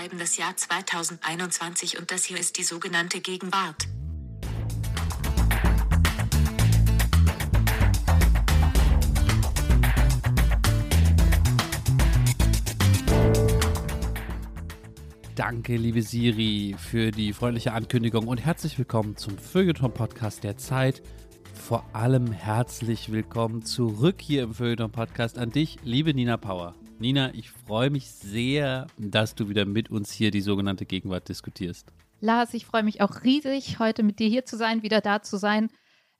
schreiben das Jahr 2021 und das hier ist die sogenannte Gegenwart. Danke, liebe Siri, für die freundliche Ankündigung und herzlich willkommen zum Feuilleton-Podcast der Zeit. Vor allem herzlich willkommen zurück hier im Feuilleton-Podcast an dich, liebe Nina Power. Nina, ich freue mich sehr, dass du wieder mit uns hier die sogenannte Gegenwart diskutierst. Lars, ich freue mich auch riesig, heute mit dir hier zu sein, wieder da zu sein.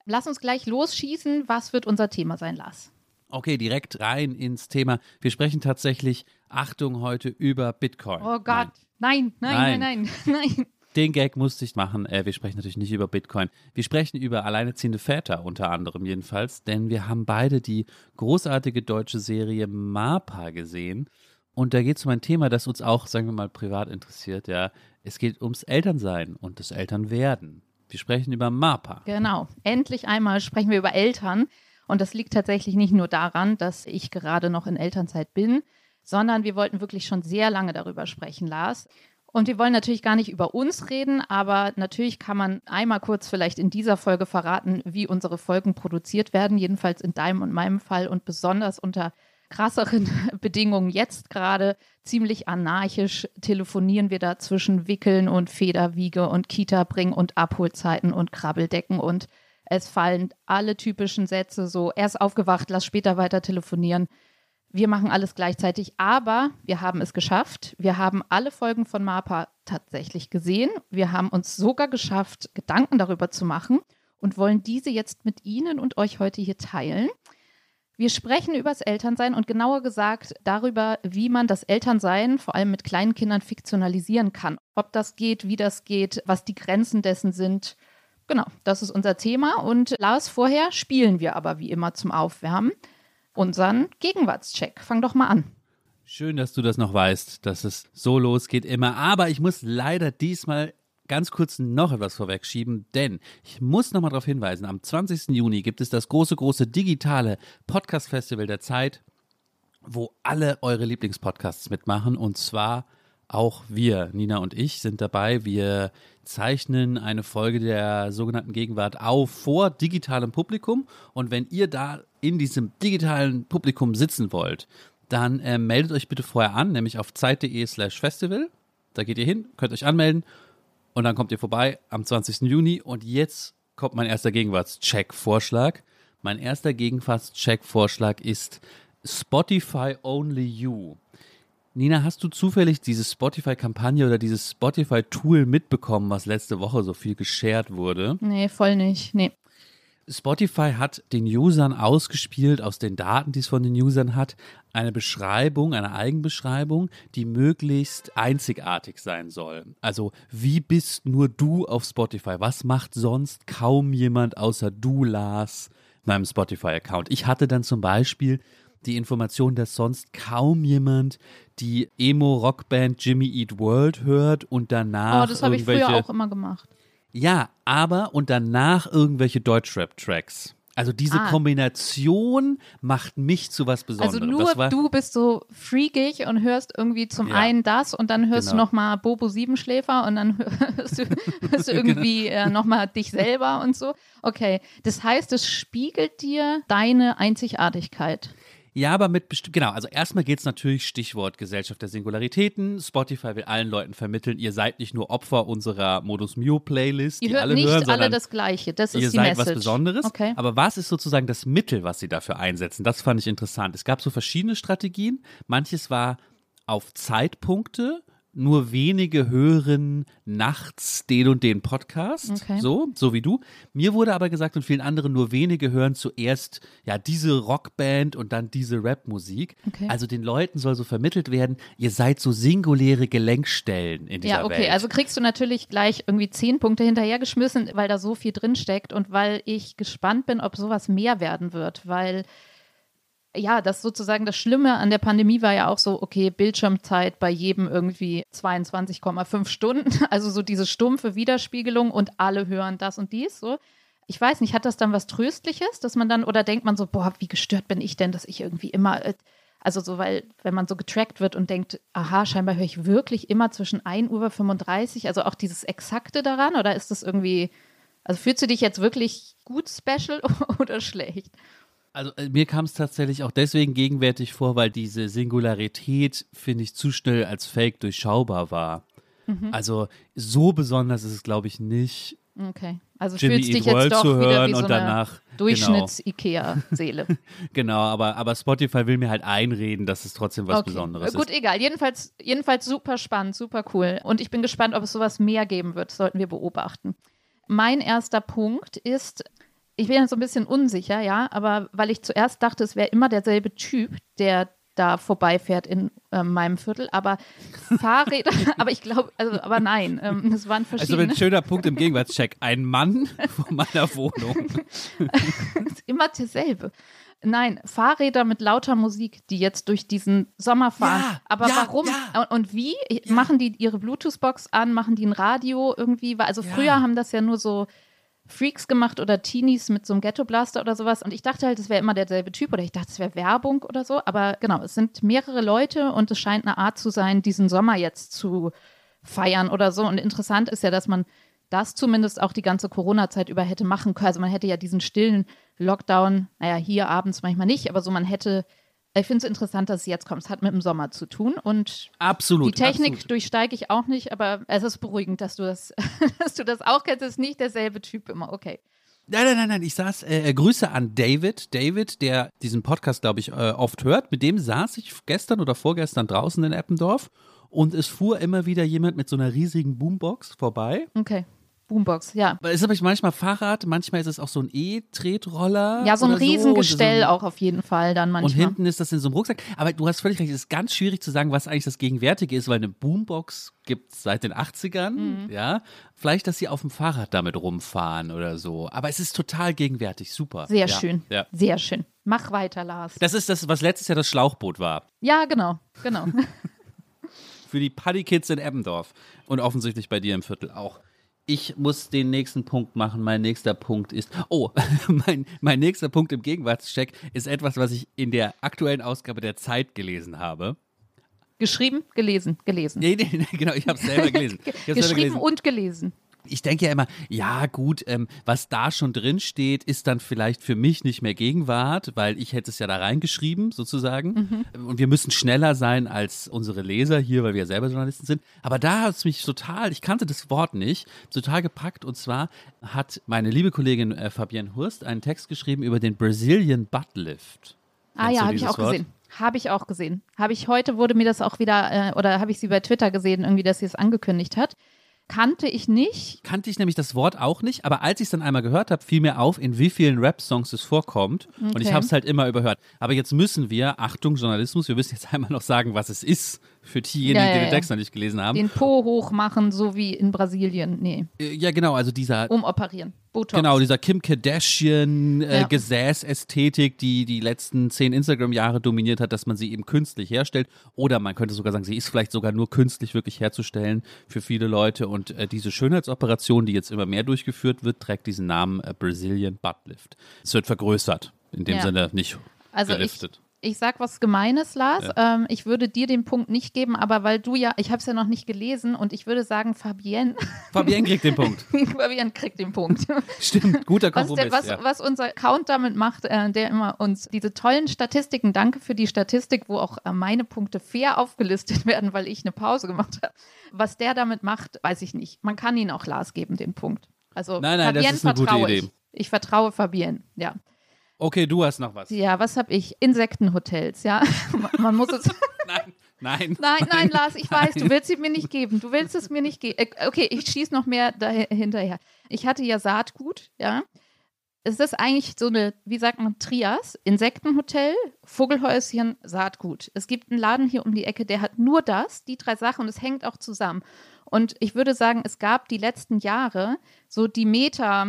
Lass uns gleich losschießen. Was wird unser Thema sein, Lars? Okay, direkt rein ins Thema. Wir sprechen tatsächlich, Achtung, heute über Bitcoin. Oh Gott, nein, nein, nein, nein, nein. nein. Den Gag musste ich machen. Äh, wir sprechen natürlich nicht über Bitcoin. Wir sprechen über alleinerziehende Väter unter anderem jedenfalls, denn wir haben beide die großartige deutsche Serie MAPA gesehen. Und da geht es um ein Thema, das uns auch, sagen wir mal, privat interessiert. Ja, es geht ums Elternsein und das Elternwerden. Wir sprechen über MAPA. Genau. Endlich einmal sprechen wir über Eltern. Und das liegt tatsächlich nicht nur daran, dass ich gerade noch in Elternzeit bin, sondern wir wollten wirklich schon sehr lange darüber sprechen, Lars. Und wir wollen natürlich gar nicht über uns reden, aber natürlich kann man einmal kurz vielleicht in dieser Folge verraten, wie unsere Folgen produziert werden, jedenfalls in deinem und meinem Fall und besonders unter krasseren Bedingungen jetzt gerade ziemlich anarchisch telefonieren wir da zwischen Wickeln und Federwiege und Kita bringen und Abholzeiten und Krabbeldecken und es fallen alle typischen Sätze so erst aufgewacht, lass später weiter telefonieren. Wir machen alles gleichzeitig, aber wir haben es geschafft. Wir haben alle Folgen von MAPA tatsächlich gesehen. Wir haben uns sogar geschafft, Gedanken darüber zu machen und wollen diese jetzt mit Ihnen und euch heute hier teilen. Wir sprechen über das Elternsein und genauer gesagt darüber, wie man das Elternsein vor allem mit kleinen Kindern fiktionalisieren kann. Ob das geht, wie das geht, was die Grenzen dessen sind. Genau, das ist unser Thema. Und Lars, vorher spielen wir aber wie immer zum Aufwärmen unseren Gegenwartscheck. Fang doch mal an. Schön, dass du das noch weißt, dass es so losgeht immer. Aber ich muss leider diesmal ganz kurz noch etwas vorwegschieben, denn ich muss noch mal darauf hinweisen, am 20. Juni gibt es das große, große digitale Podcast-Festival der Zeit, wo alle eure Lieblingspodcasts mitmachen und zwar auch wir, Nina und ich, sind dabei. Wir zeichnen eine Folge der sogenannten Gegenwart auf vor digitalem Publikum. Und wenn ihr da in diesem digitalen Publikum sitzen wollt, dann äh, meldet euch bitte vorher an, nämlich auf zeit.de slash festival. Da geht ihr hin, könnt euch anmelden und dann kommt ihr vorbei am 20. Juni. Und jetzt kommt mein erster Gegenwartscheck-Vorschlag. Mein erster Gegenwartscheck-Vorschlag ist Spotify Only You. Nina, hast du zufällig diese Spotify-Kampagne oder dieses Spotify-Tool mitbekommen, was letzte Woche so viel geshared wurde? Nee, voll nicht. Nee. Spotify hat den Usern ausgespielt, aus den Daten, die es von den Usern hat, eine Beschreibung, eine Eigenbeschreibung, die möglichst einzigartig sein soll. Also, wie bist nur du auf Spotify? Was macht sonst kaum jemand außer du, Lars, meinem Spotify-Account? Ich hatte dann zum Beispiel die Information, dass sonst kaum jemand die Emo-Rockband Jimmy Eat World hört und danach. Oh, das habe ich früher auch immer gemacht. Ja, aber und danach irgendwelche Deutschrap-Tracks. Also diese ah. Kombination macht mich zu was Besonderem. Also nur du bist so freakig und hörst irgendwie zum ja. einen das und dann hörst genau. du nochmal Bobo Siebenschläfer und dann hörst du, hörst du irgendwie äh, nochmal dich selber und so. Okay, das heißt, es spiegelt dir deine Einzigartigkeit. Ja, aber mit bestimmt, genau, also erstmal geht es natürlich Stichwort Gesellschaft der Singularitäten. Spotify will allen Leuten vermitteln, ihr seid nicht nur Opfer unserer Modus Mio Playlist, ihr hört alle nicht hören, alle das Gleiche, das ist ihr die seid Message. was Besonderes. Okay. Aber was ist sozusagen das Mittel, was sie dafür einsetzen? Das fand ich interessant. Es gab so verschiedene Strategien. Manches war auf Zeitpunkte nur wenige hören nachts den und den Podcast, okay. so, so wie du. Mir wurde aber gesagt und vielen anderen nur wenige hören zuerst ja diese Rockband und dann diese Rapmusik. Okay. Also den Leuten soll so vermittelt werden, ihr seid so singuläre Gelenkstellen in dieser Welt. Ja, okay, Welt. also kriegst du natürlich gleich irgendwie zehn Punkte hinterhergeschmissen, weil da so viel drin steckt und weil ich gespannt bin, ob sowas mehr werden wird, weil ja, das sozusagen das Schlimme an der Pandemie war ja auch so, okay, Bildschirmzeit bei jedem irgendwie 22,5 Stunden, also so diese stumpfe Widerspiegelung und alle hören das und dies so. Ich weiß nicht, hat das dann was Tröstliches, dass man dann, oder denkt man so, boah, wie gestört bin ich denn, dass ich irgendwie immer äh, Also so, weil, wenn man so getrackt wird und denkt, aha, scheinbar höre ich wirklich immer zwischen 1 Uhr 35, also auch dieses Exakte daran, oder ist das irgendwie, also fühlst du dich jetzt wirklich gut special oder schlecht? Also äh, mir kam es tatsächlich auch deswegen gegenwärtig vor, weil diese Singularität, finde ich, zu schnell als Fake durchschaubar war. Mhm. Also so besonders ist es, glaube ich, nicht. Okay. Also Jimmy fühlst Eat dich jetzt World doch zu wieder hören wie so und eine danach, Durchschnitts-IKEA-Seele. Genau, aber, aber Spotify will mir halt einreden, dass es trotzdem was Okay. Besonderes Äh, Gut, ist. egal. Jedenfalls, jedenfalls super spannend, super cool. Und ich bin gespannt, ob es sowas mehr geben wird. Sollten wir beobachten. Mein erster Punkt ist, ich bin jetzt so ein bisschen unsicher, ja, aber weil ich zuerst dachte, es wäre immer derselbe Typ, der da vorbeifährt in äh, meinem Viertel, aber Fahrräder, aber ich glaube, also, aber nein, ähm, es waren Also verschiedene. ein schöner Punkt im Gegenwartscheck. Ein Mann vor meiner Wohnung. ist immer derselbe. Nein, Fahrräder mit lauter Musik, die jetzt durch diesen Sommer fahren. Ja, Aber ja, warum ja. und, wie? Machen die ihre Bluetooth-Box an? Machen die ein Radio irgendwie? Also Ja. früher haben das ja nur so Freaks gemacht oder Teenies mit so einem Ghetto-Blaster oder sowas. Und ich dachte halt, es wäre immer derselbe Typ oder ich dachte, es wäre Werbung oder so. Aber genau, es sind mehrere Leute und es scheint eine Art zu sein, diesen Sommer jetzt zu feiern oder so. Und interessant ist ja, dass man das zumindest auch die ganze Corona-Zeit über hätte machen können. Also man hätte ja diesen stillen Lockdown, naja, hier abends manchmal nicht, aber so man hätte, ich finde es interessant, dass es jetzt kommt. Es hat mit dem Sommer zu tun und Absolut. die Technik absolut. durchsteige ich auch nicht, aber es ist beruhigend, dass du das, dass du das auch kennst. Es ist nicht derselbe Typ immer. Okay. Nein, nein, nein, nein. Ich saß, äh, äh, Grüße an David. David, der diesen Podcast, glaube ich, äh, oft hört. Mit dem saß ich gestern oder vorgestern draußen in Eppendorf und es fuhr immer wieder jemand mit so einer riesigen Boombox vorbei. Okay. Boombox, ja. Es ist manchmal Fahrrad, manchmal ist es auch so ein E-Tretroller. Ja, so ein Riesengestell so. auch auf jeden Fall dann Und manchmal. hinten ist das in so einem Rucksack. Aber du hast völlig recht, es ist ganz schwierig zu sagen, was eigentlich das Gegenwärtige ist, weil eine Boombox gibt es seit den 80ern, Mhm. ja. Vielleicht, dass sie auf dem Fahrrad damit rumfahren oder so. Aber es ist total gegenwärtig, super. Sehr ja. schön. Ja. Sehr schön. Mach weiter, Lars. Das ist das, was letztes Jahr das Schlauchboot war. Ja, genau, genau. Für die Paddy Kids in Eppendorf. Und offensichtlich bei dir im Viertel auch. Ich muss den nächsten Punkt machen. Mein nächster Punkt ist. Oh, mein, mein nächster Punkt im Gegenwartscheck ist etwas, was ich in der aktuellen Ausgabe der Zeit gelesen habe. Geschrieben, gelesen, gelesen. Nee, nee, nee genau, ich habe es selber gelesen. Geschrieben gelesen. und gelesen. Ich denke ja immer, ja gut, ähm, was da schon drin steht, ist dann vielleicht für mich nicht mehr Gegenwart, weil ich hätte es ja da reingeschrieben, sozusagen. Und wir müssen schneller sein als unsere Leser hier, weil wir ja selber Journalisten sind. Aber da hat es mich total, ich kannte das Wort nicht, total gepackt. Und zwar hat meine liebe Kollegin äh, Fabienne Hurst einen Text geschrieben über den Brazilian Butt Lift. Ah ja, habe ich auch Wort? gesehen. Habe ich auch gesehen. Habe ich heute, wurde mir das auch wieder, äh, oder habe ich sie bei Twitter gesehen, irgendwie, dass sie es angekündigt hat. Kannte ich nicht. kannte ich nämlich das Wort auch nicht, aber als ich es dann einmal gehört habe, fiel mir auf, in wie vielen Rap-Songs es vorkommt. Und ich Okay. habe es halt immer überhört. Aber jetzt müssen wir, Achtung, Journalismus, wir müssen jetzt einmal noch sagen, was es ist, für diejenigen, Ja, ja, die den. Text noch nicht gelesen haben. Den Po hoch machen, so wie in Brasilien. Nee, Äh, ja, genau, also dieser. umoperieren. Botox. Genau, dieser Kim Kardashian äh, die die letzten zehn Instagram-Jahre dominiert hat, dass man sie eben künstlich herstellt. Oder man könnte sogar sagen, sie ist vielleicht sogar nur künstlich wirklich herzustellen für viele Leute. Und äh, diese Schönheitsoperation, die jetzt immer mehr durchgeführt wird, trägt diesen Namen äh, Brazilian Butt Lift. Es wird vergrößert, in dem. Sinne nicht Also geliftet. ich sag was Gemeines, Lars. Ähm, ich würde dir den Punkt nicht geben, aber weil du ja, ich habe es ja noch nicht gelesen und ich würde sagen, Fabienne, Fabienne kriegt den Punkt. Fabienne kriegt den Punkt. Stimmt, guter Was, Kompromiss. der, was, ja. was unser Account damit macht, äh, der immer uns diese tollen Statistiken, danke für die Statistik, wo auch äh, meine Punkte fair aufgelistet werden, weil ich eine Pause gemacht habe. Was der damit macht, weiß ich nicht. Man kann ihn auch Lars geben, den Punkt. Also Nein, nein, das Fabienne ist eine gute vertraue Idee. ich. Ich vertraue Fabienne, ja. Okay, du hast noch was. Ja, was habe ich? Insektenhotels, ja. Man muss es. Nein, nein. Nein, nein, Lars, ich weiß, du willst sie mir nicht geben. Du willst es mir nicht geben. Äh, Okay, ich schieße noch mehr dahi- hinterher. Ich hatte ja Saatgut, ja. Es ist eigentlich so eine, wie sagt man, Trias, Insektenhotel, Vogelhäuschen, Saatgut. Es gibt einen Laden hier um die Ecke, der hat nur das, die drei Sachen und es hängt auch zusammen. Und ich würde sagen, es gab die letzten Jahre so die Meta,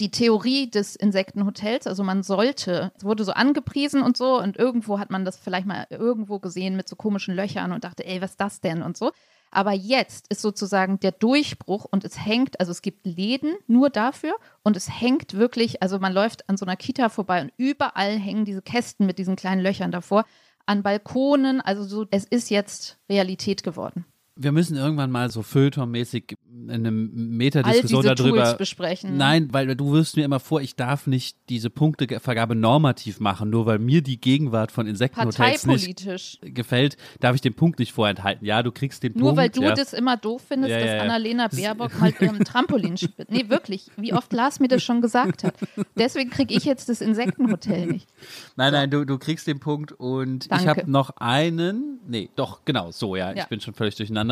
die Theorie des Insektenhotels, also man sollte, es wurde so angepriesen und so und irgendwo hat man das vielleicht mal irgendwo gesehen mit so komischen Löchern und dachte, ey, was ist das denn und so. Aber jetzt ist sozusagen der Durchbruch und es hängt, also es gibt Läden nur dafür und es hängt wirklich, also man läuft an so einer Kita vorbei und überall hängen diese Kästen mit diesen kleinen Löchern davor. an Balkonen. Also so, es ist jetzt Realität geworden. Wir müssen irgendwann mal so Feuilleton-mäßig eine All Metadiskussion diese darüber. Tools besprechen. Nein, weil du wirst mir immer vor, ich darf nicht diese Punktevergabe normativ machen, nur weil mir die Gegenwart von Insektenhotels nicht gefällt, darf ich den Punkt nicht vorenthalten. Ja, du kriegst den Nur Punkt. weil du ja. das immer doof findest, Ja, ja, dass. Annalena Baerbock mal im Trampolin spielt. Nee, wirklich. Wie oft Lars mir das schon gesagt hat. Deswegen kriege ich jetzt das Insektenhotel nicht. Nein, nein, du, du kriegst den Punkt und ich Danke. habe noch einen. Nee, doch, genau, so, Ja. ich bin schon völlig durcheinander.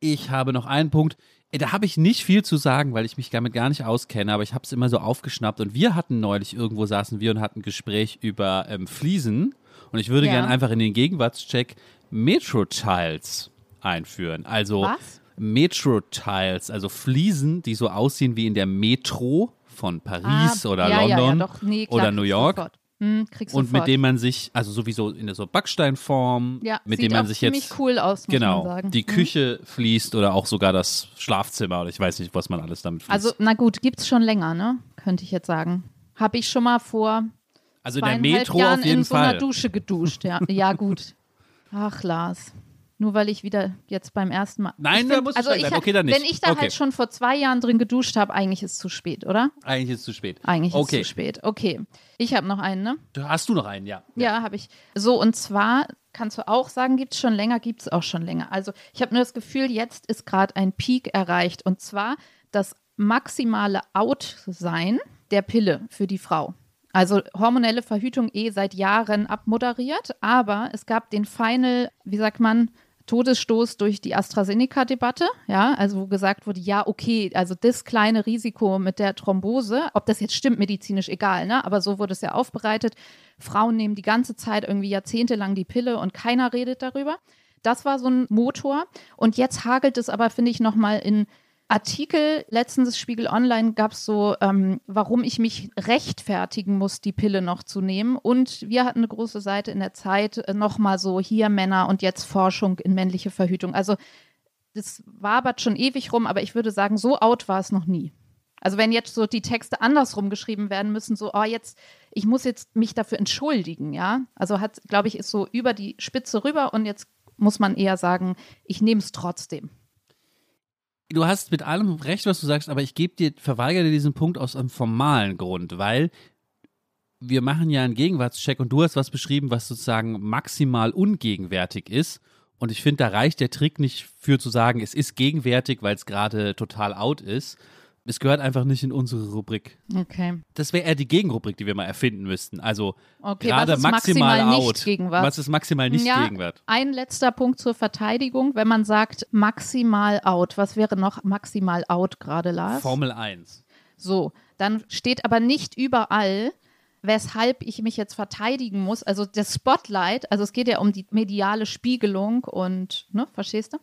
Ich habe noch einen Punkt. Äh, Da habe ich nicht viel zu sagen, weil ich mich damit gar nicht auskenne, aber ich habe es immer so aufgeschnappt. Und wir hatten neulich, irgendwo saßen wir und hatten ein Gespräch über ähm, Fliesen. Und ich würde Ja. gerne einfach in den Gegenwartscheck Metro-Tiles einführen. Also? Metro-Tiles, also Fliesen, die so aussehen wie in der Metro von Paris Ah, oder ja, London ja. Nee, klar, oder New York. Sofort. Hm, kriegst Und sofort. mit dem man sich, also sowieso in der so Backsteinform, ja, mit dem man sich ziemlich jetzt cool aus, genau die Hm. Küche fließt oder auch sogar das Schlafzimmer oder ich weiß nicht, was man alles damit fließt. Also, na gut, gibt's schon länger, ne? Könnte ich jetzt sagen. Habe ich schon mal vor also in der Metro Jahren auf jeden in so Fall. einer Dusche geduscht. Ja, ja gut. Ach, Lars. Nur weil ich wieder jetzt beim ersten Mal. Nein, da du also ich, bleiben. Okay, dann nicht. Wenn ich da Okay. halt schon vor zwei Jahren drin geduscht habe, eigentlich ist es zu spät, oder? Eigentlich ist es zu spät. Eigentlich okay. ist es zu spät. Okay. Ich habe noch einen, ne? Hast du noch einen, ja. Ja, habe ich. So, und zwar kannst du auch sagen, gibt es schon länger, gibt es auch schon länger. Also ich habe nur das Gefühl, jetzt ist gerade ein Peak erreicht. Und zwar das maximale Out-Sein der Pille für die Frau. Also hormonelle Verhütung eh seit Jahren abmoderiert, aber es gab den Final, wie sagt man, Todesstoß durch die AstraZeneca-Debatte, ja, also wo gesagt wurde, ja, okay, also das kleine Risiko mit der Thrombose, ob das jetzt stimmt, medizinisch egal, ne, aber so wurde es ja aufbereitet. Frauen nehmen die ganze Zeit irgendwie jahrzehntelang die Pille und keiner redet darüber. Das war so ein Motor. Und jetzt hagelt es aber, finde ich, nochmal in Artikel, letztens Spiegel Online gab es so, ähm, warum ich mich rechtfertigen muss, die Pille noch zu nehmen. Und wir hatten eine große Seite in der Zeit, äh, nochmal so hier Männer und jetzt Forschung in männliche Verhütung. Also das wabert schon ewig rum, aber ich würde sagen, so out war es noch nie. Also wenn jetzt so die Texte andersrum geschrieben werden müssen, so, oh, jetzt, ich muss jetzt mich dafür entschuldigen, ja. Also hat, glaube ich, ist so über die Spitze rüber und jetzt muss man eher sagen, ich nehme es trotzdem. Du hast mit allem recht, was du sagst, aber ich gebe dir, verweigere dir diesen Punkt aus einem formalen Grund, weil wir machen ja einen Gegenwartscheck und du hast was beschrieben, was sozusagen maximal ungegenwärtig ist. Und ich finde, da reicht der Trick nicht für zu sagen, es ist gegenwärtig, weil es gerade total out ist. Es gehört einfach nicht in unsere Rubrik. Okay. Das wäre eher die Gegenrubrik, die wir mal erfinden müssten. Also Okay, gerade maximal, maximal out. nicht Gegenwart? Was ist maximal nicht Ja. Gegenwart? Ein letzter Punkt zur Verteidigung, wenn man sagt maximal out. Was wäre noch maximal out gerade, Lars? Formel 1. So, dann steht aber nicht überall, weshalb ich mich jetzt verteidigen muss. Also das Spotlight, also es geht ja um die mediale Spiegelung und, ne, verstehst du?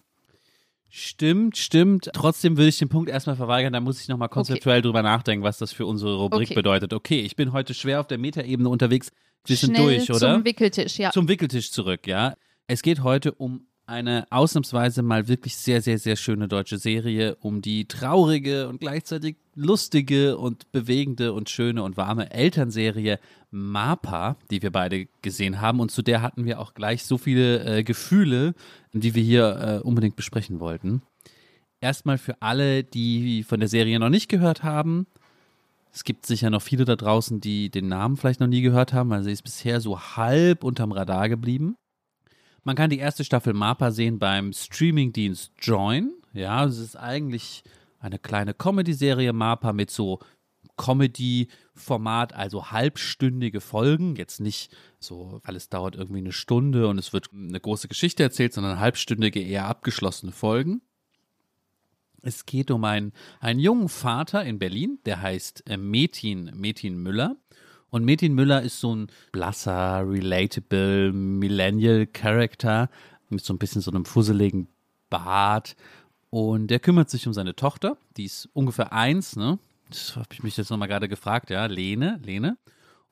Stimmt, stimmt. Trotzdem würde ich den Punkt erstmal verweigern. Da muss ich nochmal konzeptuell drüber nachdenken, was das für unsere Rubrik Okay. bedeutet. Okay, ich bin heute schwer auf der Metaebene unterwegs. Wir sind durch, oder? Zum Wickeltisch, ja. Zum Wickeltisch zurück, ja. Es geht heute um eine ausnahmsweise mal wirklich sehr, sehr, sehr schöne deutsche Serie, um die traurige und gleichzeitig lustige und bewegende und schöne und warme Elternserie Mapa, die wir beide gesehen haben und zu der hatten wir auch gleich so viele äh, Gefühle, die wir hier äh, unbedingt besprechen wollten. Erstmal für alle, die von der Serie noch nicht gehört haben, es gibt sicher noch viele da draußen, die den Namen vielleicht noch nie gehört haben, weil sie ist bisher so halb unterm Radar geblieben. Man kann die erste Staffel MAPA sehen beim Streamingdienst Join. Ja, es ist eigentlich eine kleine Comedy-Serie MAPA mit so Comedy-Format, also halbstündige Folgen. Jetzt nicht so, alles dauert irgendwie eine Stunde und es wird eine große Geschichte erzählt, sondern halbstündige, eher abgeschlossene Folgen. Es geht um einen, einen jungen Vater in Berlin, der heißt äh, Metin, Metin Müller. Und Metin Müller ist so ein blasser, relatable Millennial-Character mit so ein bisschen so einem fusseligen Bart. Und der kümmert sich um seine Tochter, die ist ungefähr eins, ne? Das habe ich mich jetzt nochmal gerade gefragt, ja, Lene, Lene.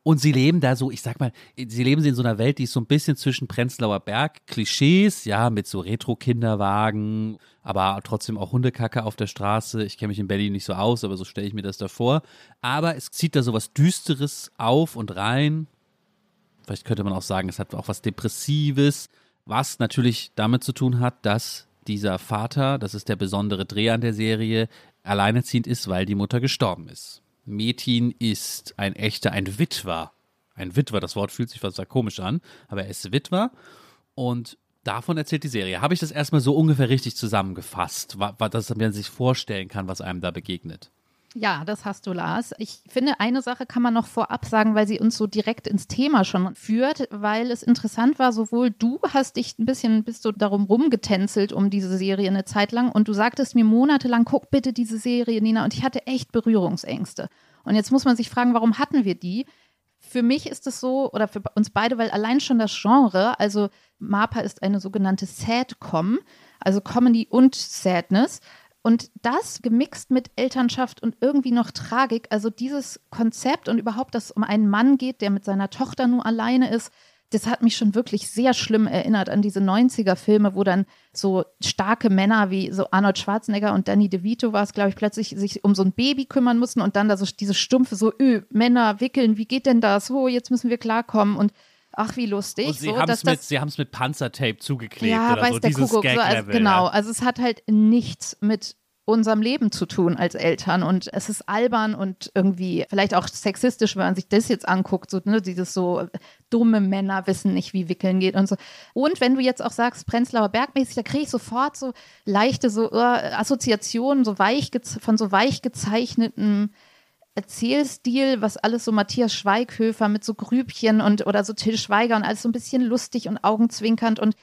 Und sie leben da so, ich sag mal, sie leben in so einer Welt, die ist so ein bisschen zwischen Prenzlauer Berg, Klischees, ja, mit so Retro-Kinderwagen, aber trotzdem auch Hundekacke auf der Straße. Ich kenne mich in Berlin nicht so aus, aber so stelle ich mir das da vor. Aber es zieht da so was Düsteres auf und rein. Vielleicht könnte man auch sagen, es hat auch was Depressives, was natürlich damit zu tun hat, dass dieser Vater, das ist der besondere Dreh an der Serie, alleinerziehend ist, weil die Mutter gestorben ist. Metin ist ein echter, ein Witwer. Ein Witwer, das Wort fühlt sich fast komisch an, aber er ist Witwer und davon erzählt die Serie. Habe ich das erstmal so ungefähr richtig zusammengefasst, dass man sich vorstellen kann, was einem da begegnet? Ja, das hast du, Lars. Ich finde, eine Sache kann man noch vorab sagen, weil sie uns so direkt ins Thema schon führt, weil es interessant war, sowohl du hast dich ein bisschen, bist du darum rumgetänzelt um diese Serie eine Zeit lang und du sagtest mir monatelang, guck bitte diese Serie, Nina, und ich hatte echt Berührungsängste. Und jetzt muss man sich fragen, warum hatten wir die? Für mich ist es so, oder für uns beide, weil allein schon das Genre, also MAPA ist eine sogenannte Sadcom, also Comedy und Sadness. Und das gemixt mit Elternschaft und irgendwie noch Tragik, also dieses Konzept und überhaupt, dass es um einen Mann geht, der mit seiner Tochter nur alleine ist, das hat mich schon wirklich sehr schlimm erinnert an diese 90er-Filme, wo dann so starke Männer wie so Arnold Schwarzenegger und Danny DeVito war es, glaube ich, plötzlich sich um so ein Baby kümmern mussten und dann da so diese stumpfe so, öh, Männer wickeln, wie geht denn das? Oh, jetzt müssen wir klarkommen und ach, wie lustig. Und sie so, haben es mit, mit Panzertape zugeklebt ja, oder weiß so, der dieses Kuckuck, so, also, genau, ja. also es hat halt nichts mit unserem Leben zu tun als Eltern und es ist albern und irgendwie vielleicht auch sexistisch, wenn man sich das jetzt anguckt, so ne, dieses so dumme Männer wissen nicht, wie wickeln geht und so. Und wenn du jetzt auch sagst Prenzlauer Bergmäßig, da kriege ich sofort so leichte so uh, Assoziationen so weich von so weich gezeichneten Erzählstil, was alles so Matthias Schweighöfer mit so Grübchen und oder so Till Schweiger und alles so ein bisschen lustig und augenzwinkernd und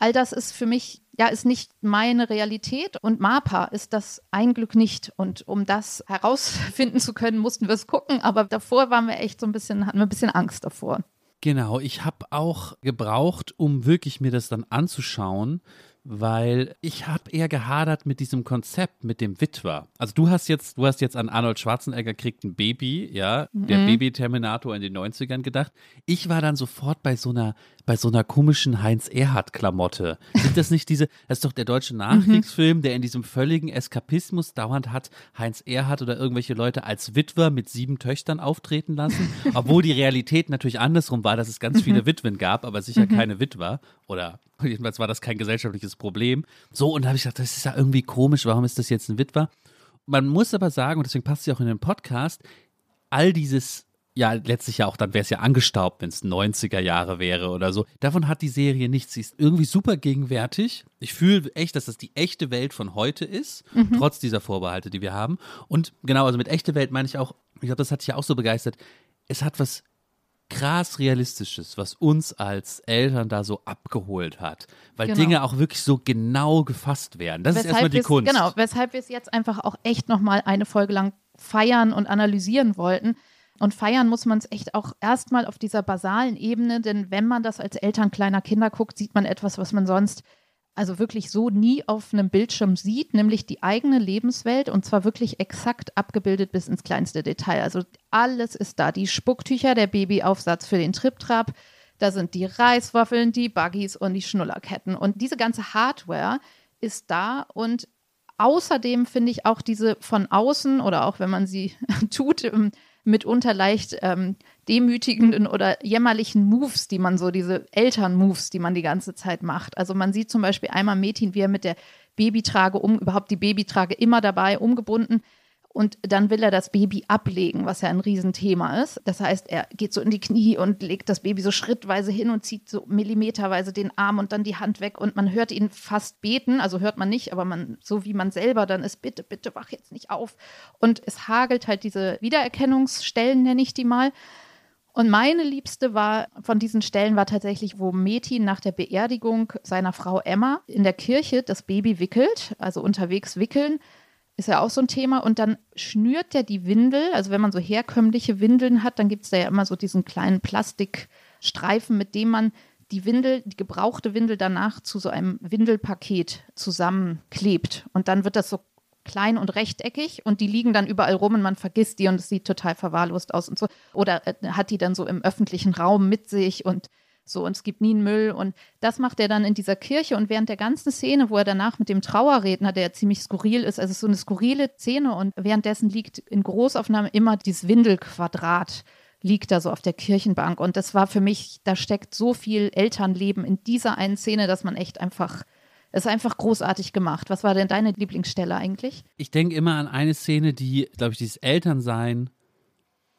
all das ist für mich, ja, ist nicht meine Realität und MAPA ist das ein Glück nicht. Und um das herausfinden zu können, mussten wir es gucken, aber davor waren wir echt so ein bisschen, hatten wir ein bisschen Angst davor. Genau, ich habe auch gebraucht, um wirklich mir das dann anzuschauen, weil ich habe eher gehadert mit diesem Konzept mit dem Witwer. Also du hast jetzt, du hast jetzt an Arnold Schwarzenegger kriegt ein Baby, ja, mhm. der Baby-Terminator in den 90ern gedacht. Ich war dann sofort bei so einer, bei so einer komischen Heinz-Erhardt-Klamotte. Sind das nicht diese, das ist doch der deutsche Nachkriegsfilm, der in diesem völligen Eskapismus dauernd hat Heinz Erhardt oder irgendwelche Leute als Witwer mit sieben Töchtern auftreten lassen, obwohl die Realität natürlich andersrum war, dass es ganz viele Witwen gab, aber sicher Mhm. keine Witwer oder jedenfalls war das kein gesellschaftliches Problem. So, und da habe ich gedacht, das ist ja irgendwie komisch, warum ist das jetzt ein Witwer? Man muss aber sagen, und deswegen passt sie auch in den Podcast, all dieses, ja, letztlich ja auch, dann wäre es ja angestaubt, wenn es 90er Jahre wäre oder so. Davon hat die Serie nichts. Sie ist irgendwie super gegenwärtig. Ich fühle echt, dass das die echte Welt von heute ist, trotz dieser Vorbehalte, die wir haben. Und genau, also mit echte Welt meine ich auch, ich glaube, das hat dich ja auch so begeistert. Es hat was krass Realistisches, was uns als Eltern da so abgeholt hat. Weil Genau. Dinge auch wirklich so genau gefasst werden. Das ist erstmal die Kunst. Genau, weshalb wir es jetzt einfach auch echt nochmal eine Folge lang feiern und analysieren wollten. Und feiern muss man es echt auch erstmal auf dieser basalen Ebene, denn wenn man das als Eltern kleiner Kinder guckt, sieht man etwas, was man sonst also wirklich so nie auf einem Bildschirm sieht, nämlich die eigene Lebenswelt und zwar wirklich exakt abgebildet bis ins kleinste Detail. Also alles ist da. Die Spucktücher, der Babyaufsatz für den Triptrap, da sind die Reiswaffeln, die Buggies und die Schnullerketten. Und diese ganze Hardware ist da und außerdem finde ich auch diese von außen oder auch wenn man sie tut, ähm, mitunter leicht ähm, demütigenden oder jämmerlichen Moves, die man so, diese Eltern-Moves, die man die ganze Zeit macht. Also man sieht zum Beispiel einmal Metin, wie er mit der Babytrage um, überhaupt die Babytrage immer dabei, umgebunden. Und dann will er das Baby ablegen, was ja ein Riesenthema ist. Das heißt, er geht so in die Knie und legt das Baby so schrittweise hin und zieht so millimeterweise den Arm und dann die Hand weg. Und man hört ihn fast beten, also hört man nicht, aber man, so wie man selber dann ist, bitte, bitte wach jetzt nicht auf. Und es hagelt halt diese Wiedererkennungsstellen, nenne ich die mal. Und meine liebste war von diesen Stellen war tatsächlich, wo Metin nach der Beerdigung seiner Frau Emma in der Kirche das Baby wickelt, also unterwegs wickeln, ist ja auch so ein Thema. Und dann schnürt der die Windel, also wenn man so herkömmliche Windeln hat, dann gibt es da ja immer so diesen kleinen Plastikstreifen, mit dem man die Windel, die gebrauchte Windel danach zu so einem Windelpaket zusammenklebt. Und dann wird das so klein und rechteckig und die liegen dann überall rum und man vergisst die und es sieht total verwahrlost aus und so. Oder äh, hat die dann so im öffentlichen Raum mit sich und so und es gibt nie einen Müll und das macht er dann in dieser Kirche und während der ganzen Szene, wo er danach mit dem Trauerredner, der ziemlich skurril ist, also so eine skurrile Szene und währenddessen liegt in Großaufnahme immer dieses Windelquadrat liegt da so auf der Kirchenbank. Und das war für mich, da steckt so viel Elternleben in dieser einen Szene, dass man echt einfach, es ist einfach großartig gemacht. Was war denn deine Lieblingsstelle eigentlich? Ich denke immer an eine Szene, die, glaube ich, dieses Elternsein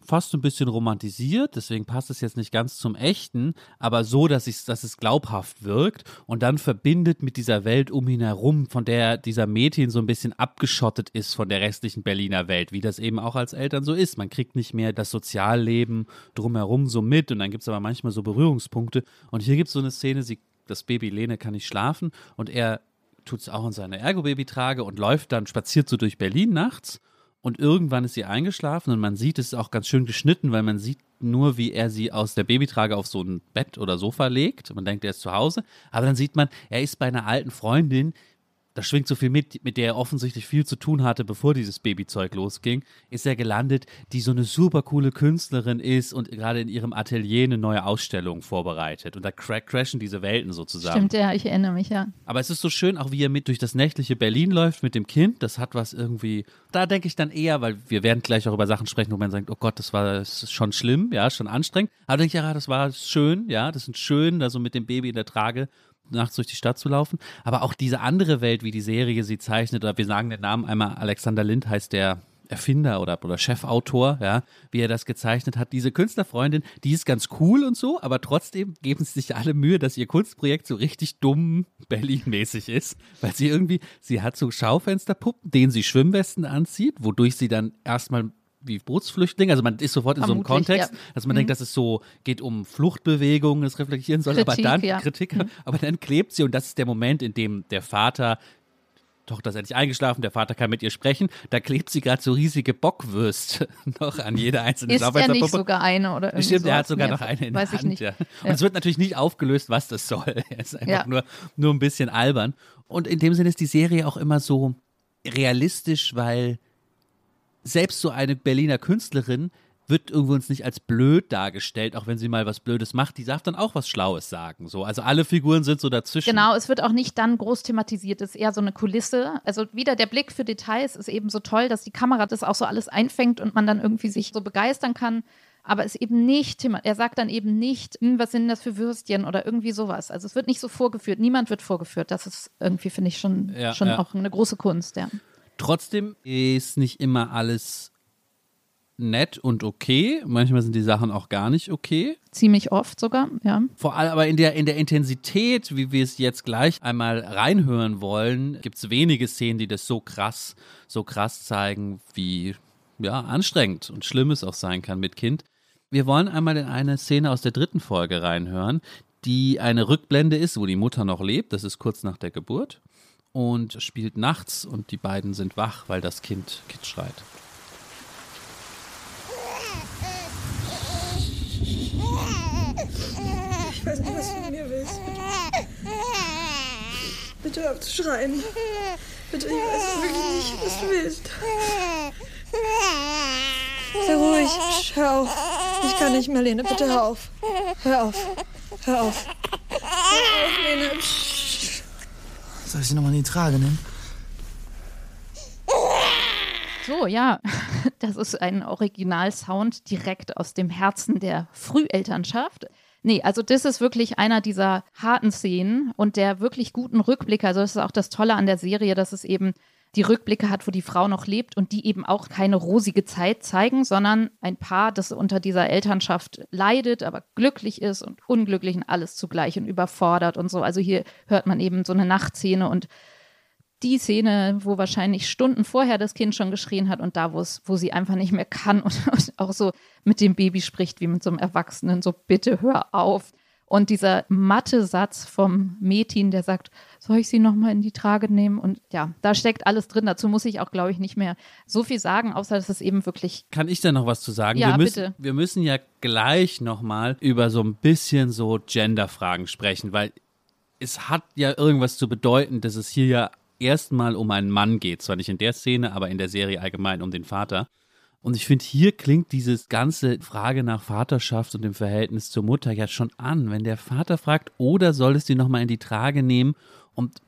fast ein bisschen romantisiert, deswegen passt es jetzt nicht ganz zum Echten, aber so, dass, ich, dass es glaubhaft wirkt und dann verbindet mit dieser Welt um ihn herum, von der dieser Mädchen so ein bisschen abgeschottet ist von der restlichen Berliner Welt, wie das eben auch als Eltern so ist. Man kriegt nicht mehr das Sozialleben drumherum so mit und dann gibt es aber manchmal so Berührungspunkte. Und hier gibt es so eine Szene, sie, das Baby Lene kann nicht schlafen und er tut es auch in seine Ergo-Baby-Trage und läuft dann, spaziert so durch Berlin nachts und irgendwann ist sie eingeschlafen und man sieht, es ist auch ganz schön geschnitten, weil man sieht nur, wie er sie aus der Babytrage auf so ein Bett oder Sofa legt. Man denkt, er ist zu Hause. Aber dann sieht man, er ist bei einer alten Freundin, da schwingt so viel mit, mit der er offensichtlich viel zu tun hatte, bevor dieses Babyzeug losging, ist er gelandet, die so eine super coole Künstlerin ist und gerade in ihrem Atelier eine neue Ausstellung vorbereitet. Und da cra crashen diese Welten sozusagen. Stimmt, ja, ich erinnere mich, ja. Aber es ist so schön, auch wie er mit durch das nächtliche Berlin läuft mit dem Kind. Das hat was irgendwie, da denke ich dann eher, weil wir werden gleich auch über Sachen sprechen, wo man sagt, oh Gott, das war das schon schlimm, ja, schon anstrengend. Aber denke ich, ja, das war schön, ja, das ist schön, da so mit dem Baby in der Trage nachts durch die Stadt zu laufen. Aber auch diese andere Welt, wie die Serie sie zeichnet, oder wir sagen den Namen einmal, Alexander Lind heißt der Erfinder oder, oder Chefautor, ja, wie er das gezeichnet hat. Diese Künstlerfreundin, die ist ganz cool und so, aber trotzdem geben sie sich alle Mühe, dass ihr Kunstprojekt so richtig dumm Berlin-mäßig ist, weil sie irgendwie, sie hat so Schaufensterpuppen, denen sie Schwimmwesten anzieht, wodurch sie dann erstmal wie Bootsflüchtling. Also man ist sofort in Vermutlich, so einem Kontext, ja. dass man mhm. denkt, dass es so geht um Fluchtbewegungen, das reflektieren soll, Kritik, aber dann ja. Kritik, mhm. aber dann klebt sie und das ist der Moment, in dem der Vater Tochter ist endlich eingeschlafen, der Vater kann mit ihr sprechen. Da klebt sie gerade so riesige Bockwürste noch an jeder einzelnen Ist ja nicht sogar eine oder irgendwie Stimmt, er hat sogar noch eine in Weiß der Hand. Ja. Und ja. es wird natürlich nicht aufgelöst, was das soll. Es ist einfach ja. nur, nur ein bisschen albern. Und in dem Sinne ist die Serie auch immer so realistisch, weil selbst so eine Berliner Künstlerin wird irgendwo uns nicht als blöd dargestellt, auch wenn sie mal was Blödes macht. Die darf dann auch was Schlaues sagen. So. Also alle Figuren sind so dazwischen. Genau, es wird auch nicht dann groß thematisiert. Es ist eher so eine Kulisse. Also wieder der Blick für Details ist eben so toll, dass die Kamera das auch so alles einfängt und man dann irgendwie sich so begeistern kann. Aber es eben nicht, er sagt dann eben nicht, hm, was sind das für Würstchen oder irgendwie sowas. Also es wird nicht so vorgeführt. Niemand wird vorgeführt. Das ist irgendwie, finde ich, schon, ja, schon ja. auch eine große Kunst, ja. Trotzdem ist nicht immer alles nett und okay. Manchmal sind die Sachen auch gar nicht okay. Ziemlich oft sogar, ja. Vor allem aber in der, in der Intensität, wie wir es jetzt gleich einmal reinhören wollen, gibt es wenige Szenen, die das so krass, so krass zeigen, wie ja, anstrengend und schlimm es auch sein kann mit Kind. Wir wollen einmal in eine Szene aus der dritten Folge reinhören, die eine Rückblende ist, wo die Mutter noch lebt. Das ist kurz nach der Geburt und spielt nachts und die beiden sind wach, weil das Kind, kind schreit. Ich weiß nicht, was du von mir willst. Bitte hör auf zu schreien. Bitte, ich weiß wirklich nicht, was du willst. Sei ruhig. Hör auf. Ich kann nicht mehr, Lene. Bitte hör auf. Hör auf. Hör auf. Hör auf, Lene. Psst. Soll ich sie nochmal in die Trage nehmen? So, ja, das ist ein Originalsound direkt aus dem Herzen der Frühelternschaft. Nee, also das ist wirklich einer dieser harten Szenen und der wirklich guten Rückblicke. Also das ist auch das Tolle an der Serie, dass es eben die Rückblicke hat, wo die Frau noch lebt und die eben auch keine rosige Zeit zeigen, sondern ein Paar, das unter dieser Elternschaft leidet, aber glücklich ist und unglücklich und alles zugleich und überfordert und so. Also hier hört man eben so eine Nachtszene und die Szene, wo wahrscheinlich Stunden vorher das Kind schon geschrien hat und da, wo es, wo sie einfach nicht mehr kann und, und auch so mit dem Baby spricht wie mit so einem Erwachsenen, so bitte hör auf. Und dieser matte Satz vom Metin, der sagt, soll ich sie nochmal in die Trage nehmen? Und ja, da steckt alles drin. Dazu muss ich auch, glaube ich, nicht mehr so viel sagen, außer dass es eben wirklich. Kann ich da noch was zu sagen? Ja, wir müssen, bitte. Wir müssen ja gleich nochmal über so ein bisschen so Gender-Fragen sprechen, weil es hat ja irgendwas zu bedeuten, dass es hier ja erstmal um einen Mann geht. Zwar nicht in der Szene, aber in der Serie allgemein um den Vater. Und ich finde, hier klingt dieses ganze Frage nach Vaterschaft und dem Verhältnis zur Mutter ja schon an. Wenn der Vater fragt, oder soll es die nochmal in die Trage nehmen? Und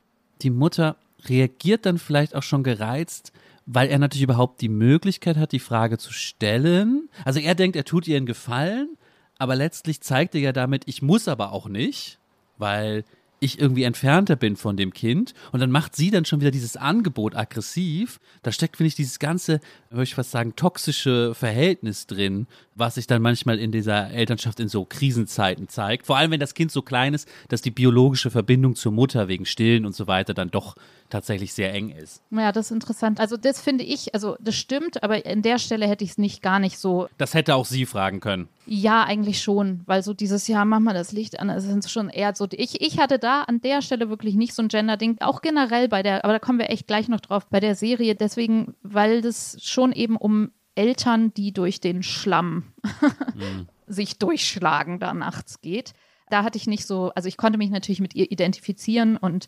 die Mutter reagiert dann vielleicht auch schon gereizt, weil er natürlich überhaupt die Möglichkeit hat, die Frage zu stellen. Also er denkt, er tut ihr einen Gefallen, aber letztlich zeigt er ja damit, ich muss aber auch nicht, weil ich irgendwie entfernter bin von dem Kind und dann macht sie dann schon wieder dieses Angebot aggressiv. Da steckt, finde ich, dieses ganze, würde ich fast sagen, toxische Verhältnis drin, was sich dann manchmal in dieser Elternschaft in so Krisenzeiten zeigt. Vor allem, wenn das Kind so klein ist, dass die biologische Verbindung zur Mutter wegen Stillen und so weiter dann doch tatsächlich sehr eng ist. Ja, das ist interessant. Also das finde ich, also das stimmt, aber an der Stelle hätte ich es nicht gar nicht so. Das hätte auch sie fragen können. Ja, eigentlich schon, weil so dieses Jahr, mach mal das Licht an, es sind schon eher so, ich, ich hatte da an der Stelle wirklich nicht so ein Gender-Ding, auch generell bei der, aber da kommen wir echt gleich noch drauf, bei der Serie, deswegen, weil das schon eben um Eltern, die durch den Schlamm mhm. sich durchschlagen, da nachts geht. Da hatte ich nicht so, also ich konnte mich natürlich mit ihr identifizieren und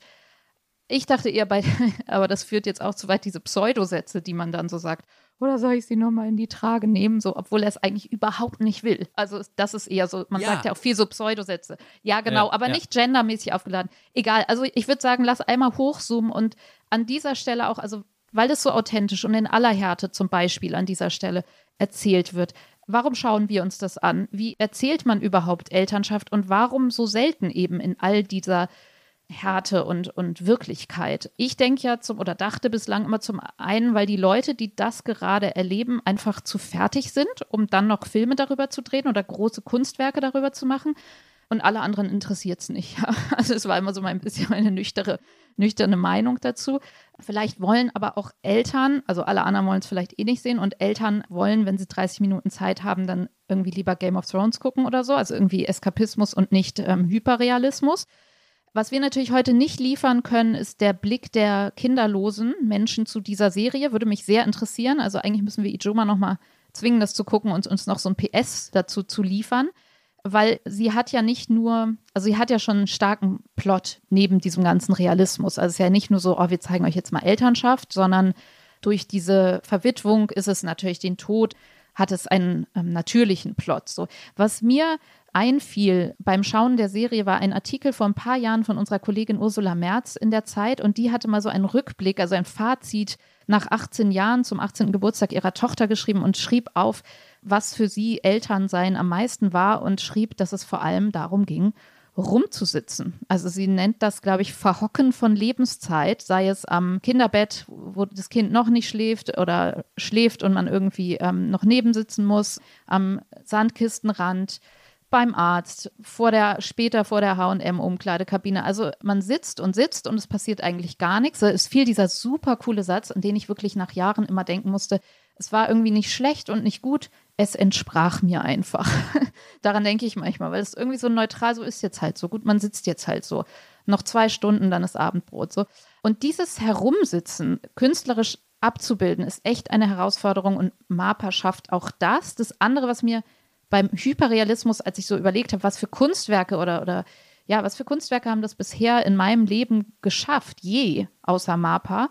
ich dachte eher bei, aber das führt jetzt auch zu weit, diese Pseudosätze, die man dann so sagt. Oder soll ich sie nochmal in die Trage nehmen, so, obwohl er es eigentlich überhaupt nicht will. Also das ist eher so, man ja. sagt ja auch viel so Pseudosätze. Ja, genau, ja, aber ja. nicht gendermäßig aufgeladen. Egal, also ich würde sagen, lass einmal hochzoomen und an dieser Stelle auch, also weil es so authentisch und in aller Härte zum Beispiel an dieser Stelle erzählt wird. Warum schauen wir uns das an? Wie erzählt man überhaupt Elternschaft und warum so selten eben in all dieser Härte und, und Wirklichkeit. Ich denke ja zum oder dachte bislang immer zum einen, weil die Leute, die das gerade erleben, einfach zu fertig sind, um dann noch Filme darüber zu drehen oder große Kunstwerke darüber zu machen. Und alle anderen interessiert es nicht. Also es war immer so ein bisschen meine nüchterne, nüchterne Meinung dazu. Vielleicht wollen aber auch Eltern, also alle anderen wollen es vielleicht eh nicht sehen und Eltern wollen, wenn sie 30 Minuten Zeit haben, dann irgendwie lieber Game of Thrones gucken oder so. Also irgendwie Eskapismus und nicht ähm, Hyperrealismus. Was wir natürlich heute nicht liefern können, ist der Blick der kinderlosen Menschen zu dieser Serie. Würde mich sehr interessieren. Also eigentlich müssen wir Ijoma noch mal zwingen, das zu gucken und uns noch so ein PS dazu zu liefern. Weil sie hat ja nicht nur, also sie hat ja schon einen starken Plot neben diesem ganzen Realismus. Also es ist ja nicht nur so, oh, wir zeigen euch jetzt mal Elternschaft, sondern durch diese Verwitwung ist es natürlich den Tod, hat es einen ähm, natürlichen Plot. So, was mir einfiel beim Schauen der Serie, war ein Artikel vor ein paar Jahren von unserer Kollegin Ursula Merz in der Zeit und die hatte mal so einen Rückblick, also ein Fazit nach 18 Jahren zum 18. Geburtstag ihrer Tochter geschrieben und schrieb auf, was für sie Elternsein am meisten war und schrieb, dass es vor allem darum ging, rumzusitzen. Also sie nennt das, glaube ich, Verhocken von Lebenszeit, sei es am Kinderbett, wo das Kind noch nicht schläft oder schläft und man irgendwie ähm, noch nebensitzen muss, am Sandkistenrand, beim Arzt, vor der, später vor der HM-Umkleidekabine. Also man sitzt und sitzt und es passiert eigentlich gar nichts. Es fiel dieser super coole Satz, an den ich wirklich nach Jahren immer denken musste. Es war irgendwie nicht schlecht und nicht gut, es entsprach mir einfach. Daran denke ich manchmal, weil es irgendwie so neutral so ist jetzt halt so. Gut, man sitzt jetzt halt so. Noch zwei Stunden, dann ist Abendbrot so. Und dieses Herumsitzen künstlerisch abzubilden, ist echt eine Herausforderung und MAPA schafft auch das. Das andere, was mir beim Hyperrealismus, als ich so überlegt habe, was für Kunstwerke oder, oder ja, was für Kunstwerke haben das bisher in meinem Leben geschafft, je, außer Mapa,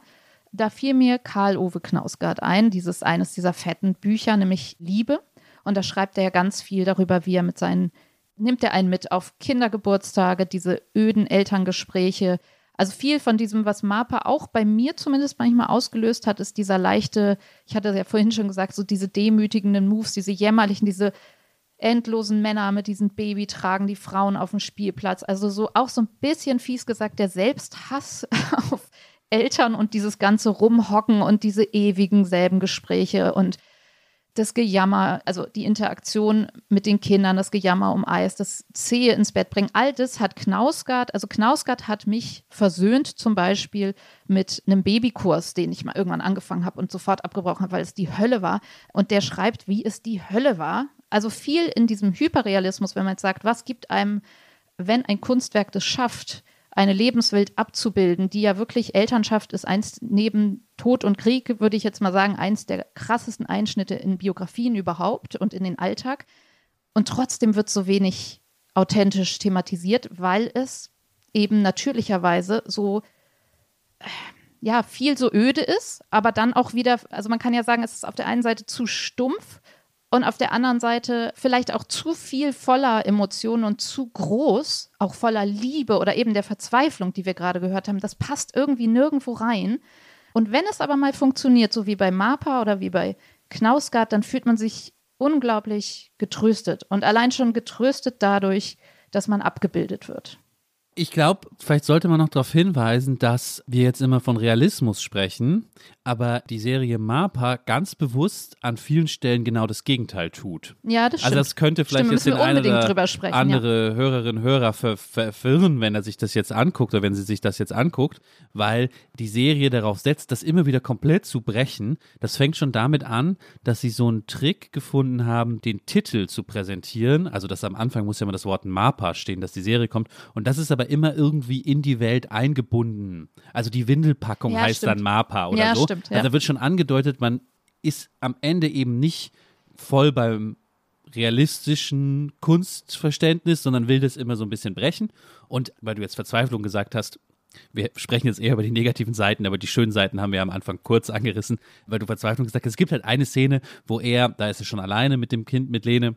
da fiel mir Karl Ove Knausgard ein, dieses eines dieser fetten Bücher, nämlich Liebe. Und da schreibt er ja ganz viel darüber, wie er mit seinen, nimmt er einen mit auf Kindergeburtstage, diese öden Elterngespräche. Also viel von diesem, was Mapa auch bei mir zumindest manchmal ausgelöst hat, ist dieser leichte, ich hatte ja vorhin schon gesagt, so diese demütigenden Moves, diese jämmerlichen, diese endlosen Männer mit diesem Baby tragen die Frauen auf dem Spielplatz. Also so auch so ein bisschen fies gesagt, der Selbsthass auf Eltern und dieses ganze Rumhocken und diese ewigen selben Gespräche und das Gejammer, also die Interaktion mit den Kindern, das Gejammer um Eis, das Zehe ins Bett bringen, all das hat Knausgard, also Knausgard hat mich versöhnt zum Beispiel mit einem Babykurs, den ich mal irgendwann angefangen habe und sofort abgebrochen habe, weil es die Hölle war. Und der schreibt, wie es die Hölle war, also viel in diesem Hyperrealismus, wenn man jetzt sagt, was gibt einem, wenn ein Kunstwerk das schafft, eine Lebenswelt abzubilden, die ja wirklich Elternschaft ist, eins neben Tod und Krieg, würde ich jetzt mal sagen, eins der krassesten Einschnitte in Biografien überhaupt und in den Alltag. Und trotzdem wird so wenig authentisch thematisiert, weil es eben natürlicherweise so ja viel so öde ist, aber dann auch wieder, also man kann ja sagen, es ist auf der einen Seite zu stumpf und auf der anderen Seite vielleicht auch zu viel voller Emotionen und zu groß, auch voller Liebe oder eben der Verzweiflung, die wir gerade gehört haben. Das passt irgendwie nirgendwo rein. Und wenn es aber mal funktioniert, so wie bei Mapa oder wie bei Knausgard, dann fühlt man sich unglaublich getröstet und allein schon getröstet dadurch, dass man abgebildet wird. Ich glaube, vielleicht sollte man noch darauf hinweisen, dass wir jetzt immer von Realismus sprechen, aber die Serie Mapa ganz bewusst an vielen Stellen genau das Gegenteil tut. Ja, das stimmt. Also das könnte vielleicht Stimmt, jetzt den einen oder sprechen, andere Hörerinnen und Hörer ver verwirren, wenn er sich das jetzt anguckt oder wenn sie sich das jetzt anguckt, weil die Serie darauf setzt, das immer wieder komplett zu brechen. Das fängt schon damit an, dass sie so einen Trick gefunden haben, den Titel zu präsentieren. Also das am Anfang muss ja immer das Wort Mapa stehen, dass die Serie kommt. Und das ist aber immer irgendwie in die Welt eingebunden. Also die Windelpackung Ja, heißt stimmt. dann Mapa oder Ja, so. stimmt, ja. Also da wird schon angedeutet, man ist am Ende eben nicht voll beim realistischen Kunstverständnis, sondern will das immer so ein bisschen brechen. Und weil du jetzt Verzweiflung gesagt hast, wir sprechen jetzt eher über die negativen Seiten, aber die schönen Seiten haben wir am Anfang kurz angerissen, weil du Verzweiflung gesagt hast. Es gibt halt eine Szene, wo er, da ist er schon alleine mit dem Kind, mit Lene,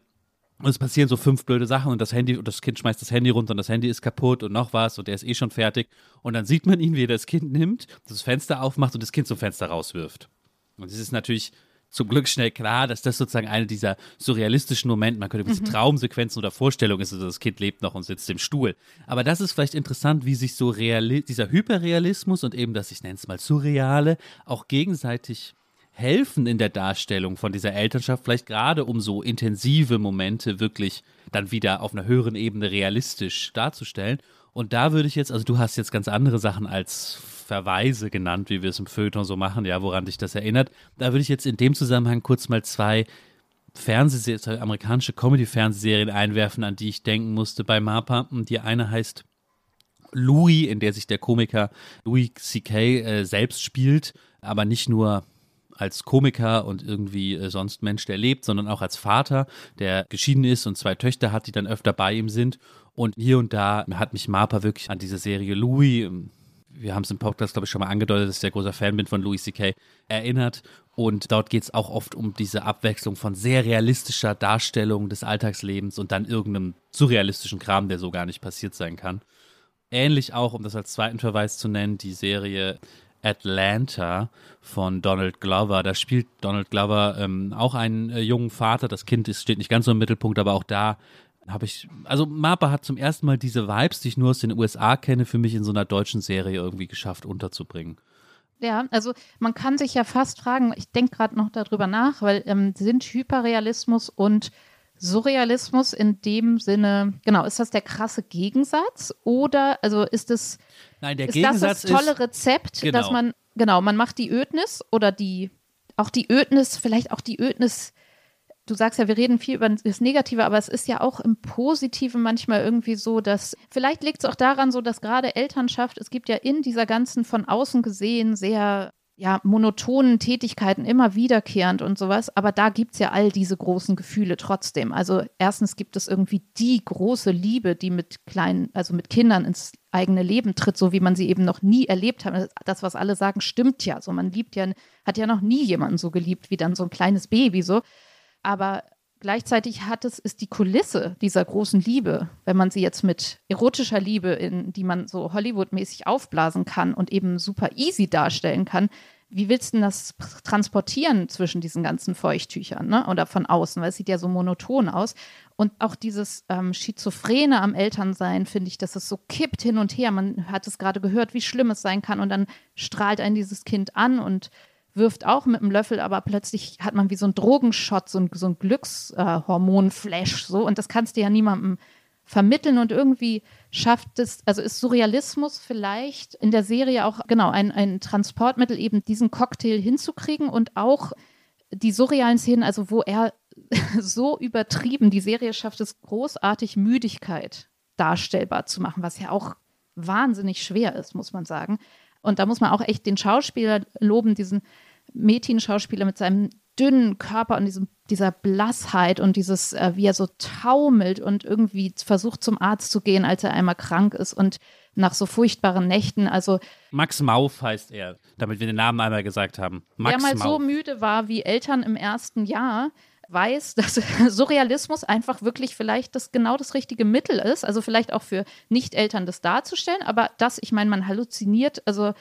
und es passieren so fünf blöde Sachen und das Handy und das Kind schmeißt das Handy runter und das Handy ist kaputt und noch was und der ist eh schon fertig. Und dann sieht man ihn, wie er das Kind nimmt, das Fenster aufmacht und das Kind zum Fenster rauswirft. Und es ist natürlich zum Glück schnell klar, dass das sozusagen eine dieser surrealistischen Momente, man könnte Mhm. diese Traumsequenzen oder Vorstellungen ist, also das Kind lebt noch und sitzt im Stuhl. Aber das ist vielleicht interessant, wie sich so Reali dieser Hyperrealismus und eben das, ich nenne es mal Surreale, auch gegenseitig helfen in der Darstellung von dieser Elternschaft, vielleicht gerade um so intensive Momente wirklich dann wieder auf einer höheren Ebene realistisch darzustellen. Und da würde ich jetzt, also du hast jetzt ganz andere Sachen als Verweise genannt, wie wir es im Feuilleton so machen, ja, woran dich das erinnert. Da würde ich jetzt in dem Zusammenhang kurz mal zwei Fernsehserien, amerikanische Comedy-Fernsehserien einwerfen, an die ich denken musste bei MAPA. Die eine heißt Louis, in der sich der Komiker Louis C.K. Äh, selbst spielt, aber nicht nur als Komiker und irgendwie äh, sonst Mensch, der lebt, sondern auch als Vater, der geschieden ist und zwei Töchter hat, die dann öfter bei ihm sind. Und hier und da hat mich Marpa wirklich an diese Serie Louis, ähm, wir haben es im Podcast, glaube ich, schon mal angedeutet, dass ich sehr großer Fan bin von Louis C.K., erinnert. Und dort geht es auch oft um diese Abwechslung von sehr realistischer Darstellung des Alltagslebens und dann irgendeinem surrealistischen Kram, der so gar nicht passiert sein kann. Ähnlich auch, um das als zweiten Verweis zu nennen, die Serie Atlanta von Donald Glover. Da spielt Donald Glover ähm, auch einen äh, jungen Vater. Das Kind ist, steht nicht ganz so im Mittelpunkt, aber auch da habe ich, also Mapa hat zum ersten Mal diese Vibes, die ich nur aus den USA kenne, für mich in so einer deutschen Serie irgendwie geschafft unterzubringen. Ja, also man kann sich ja fast fragen, ich denke gerade noch darüber nach, weil ähm, sind Hyperrealismus und Surrealismus in dem Sinne, genau, ist das der krasse Gegensatz oder also ist es Nein, der ist Gegensatz das das tolle ist, Rezept, Genau. dass man, genau, man macht die Ödnis oder die, auch die Ödnis, vielleicht auch die Ödnis, du sagst ja, wir reden viel über das Negative, aber es ist ja auch im Positiven manchmal irgendwie so, dass, vielleicht liegt es auch daran so, dass gerade Elternschaft, es gibt ja in dieser ganzen von außen gesehen sehr ja, monotonen Tätigkeiten immer wiederkehrend und sowas, aber da gibt es ja all diese großen Gefühle trotzdem. Also erstens gibt es irgendwie die große Liebe, die mit kleinen, also mit Kindern ins eigene Leben tritt, so wie man sie eben noch nie erlebt hat. Das, was alle sagen, stimmt ja. So, man liebt ja, hat ja noch nie jemanden so geliebt wie dann so ein kleines Baby so. Aber gleichzeitig hat es, ist die Kulisse dieser großen Liebe, wenn man sie jetzt mit erotischer Liebe, in die man so Hollywood-mäßig aufblasen kann und eben super easy darstellen kann, wie willst du denn das transportieren zwischen diesen ganzen Feuchttüchern ne? oder von außen? Weil es sieht ja so monoton aus. Und auch dieses ähm, Schizophrene am Elternsein, finde ich, dass es so kippt hin und her. Man hat es gerade gehört, wie schlimm es sein kann. Und dann strahlt ein dieses Kind an und wirft auch mit dem Löffel, aber plötzlich hat man wie so einen Drogenshot, so ein, so ein Glückshormon-Flash. so. Und das kannst du ja niemandem vermitteln und irgendwie schafft es, also ist Surrealismus vielleicht in der Serie auch, genau, ein, ein Transportmittel, eben diesen Cocktail hinzukriegen und auch die surrealen Szenen, also wo er so übertrieben, die Serie schafft es großartig, Müdigkeit darstellbar zu machen, was ja auch wahnsinnig schwer ist, muss man sagen. Und da muss man auch echt den Schauspieler loben, diesen Mädchenschauspieler mit seinem dünnen Körper und diesem, dieser Blassheit und dieses, äh, wie er so taumelt und irgendwie versucht zum Arzt zu gehen, als er einmal krank ist und nach so furchtbaren Nächten. Also Max Mauf heißt er, damit wir den Namen einmal gesagt haben. Max wer mal so Mauf. müde war wie Eltern im ersten Jahr, weiß, dass Surrealismus einfach wirklich vielleicht das genau das richtige Mittel ist. Also vielleicht auch für Nicht-Eltern das darzustellen, aber das, ich meine, man halluziniert, also